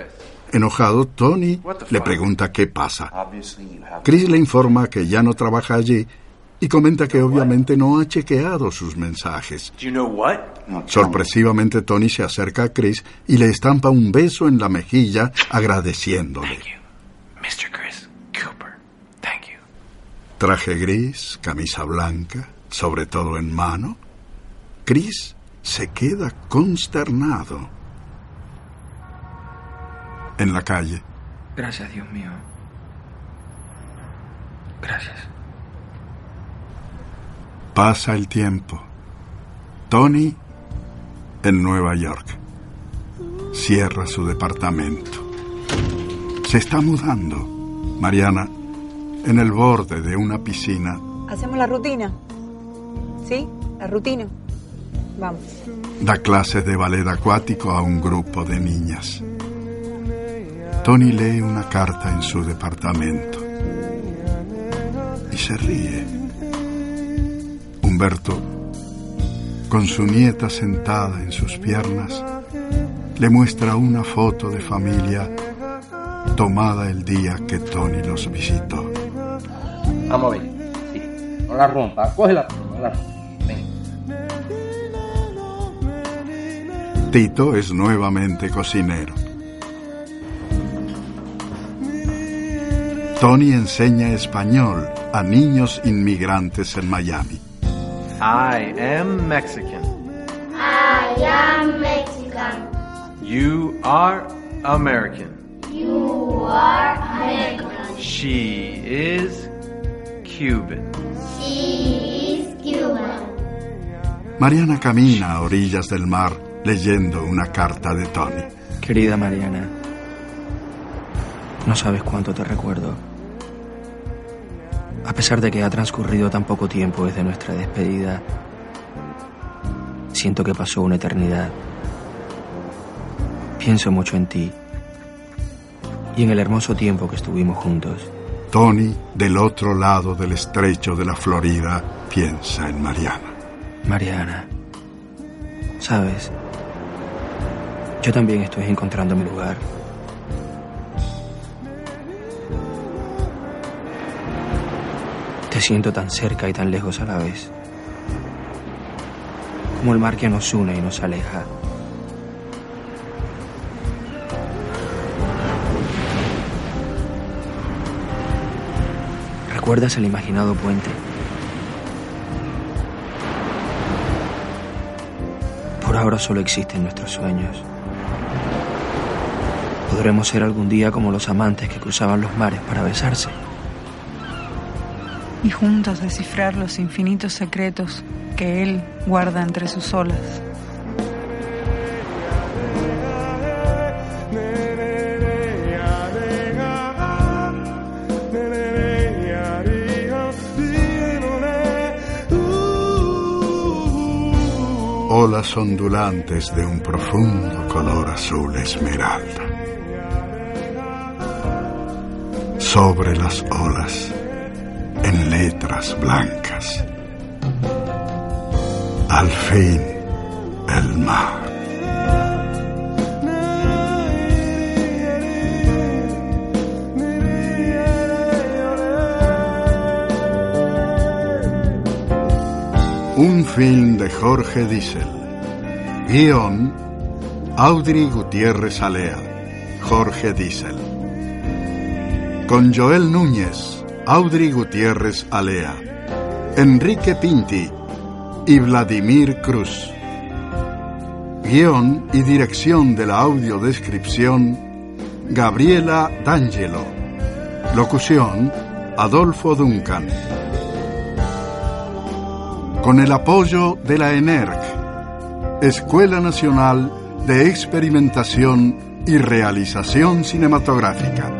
Enojado, Tony le pregunta qué pasa. Chris le informa que ya no trabaja allí y comenta que obviamente no ha chequeado sus mensajes. Sorpresivamente, Tony se acerca a Chris y le estampa un beso en la mejilla agradeciéndole. Traje gris, camisa blanca, sobre todo en mano. Chris se queda consternado. En la calle, Gracias, Dios mío. Gracias. pasa el tiempo. Tony en Nueva York. Cierra su departamento. Se está mudando. Mariana en el borde de una piscina ¿Hacemos la rutina? ¿Sí? La rutina. Vamos. da clases de ballet acuático a un grupo de niñas. Tony lee una carta en su departamento y se ríe. Humberto, con su nieta sentada en sus piernas, le muestra una foto de familia tomada el día que Tony los visitó. Vamos a ver. Sí. No la rompa. Cógela. No la rompa. Tito es nuevamente cocinero. Tony enseña español a niños inmigrantes en Miami. I am Mexican. I am Mexican. You are American. You are American. She is Cuban. She is Cuban. Mariana camina a orillas del mar leyendo una carta de Tony. Querida Mariana, no sabes cuánto te recuerdo. A pesar de que ha transcurrido tan poco tiempo desde nuestra despedida, siento que pasó una eternidad. Pienso mucho en ti y en el hermoso tiempo que estuvimos juntos. Tony, del otro lado del estrecho de la Florida, piensa en Mariana. Mariana, sabes, yo también estoy encontrando mi lugar. Te siento tan cerca y tan lejos a la vez. Como el mar que nos une y nos aleja. ¿Recuerdas el imaginado puente? Por ahora solo existen nuestros sueños. Podremos ser algún día como los amantes que cruzaban los mares para besarse. Y juntos descifrar los infinitos secretos que él guarda entre sus olas. Olas ondulantes de un profundo color azul esmeralda. Sobre las olas, en letras blancas. Al fin, el mar. Un film de Jorge Diesel. Guión, Audrey Gutiérrez Alea. Jorge Diesel. Con Joel Núñez, Audrey Gutiérrez Alea, Enrique Pinti y Vladimir Cruz. Guión y dirección de la audiodescripción, Gabriela D'Angelo. Locución, Adolfo Duncan. Con el apoyo de la ENERC, Escuela Nacional de Experimentación y Realización Cinematográfica.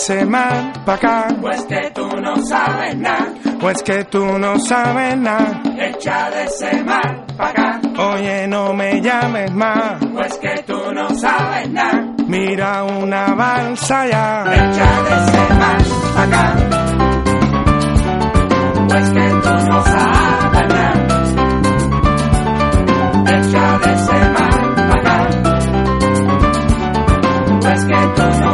Echa de ese mar pa' acá. Pues que tú no sabes nada. Pues que tú no sabes nada. Echa de ese mar pa' acá. Oye, no me llames más. Pues que tú no sabes nada. Mira una balsa ya. Echa de ese mar pa' acá. Pues que tú no sabes nada. Echa de ese mar pa' acá. Pues que tú no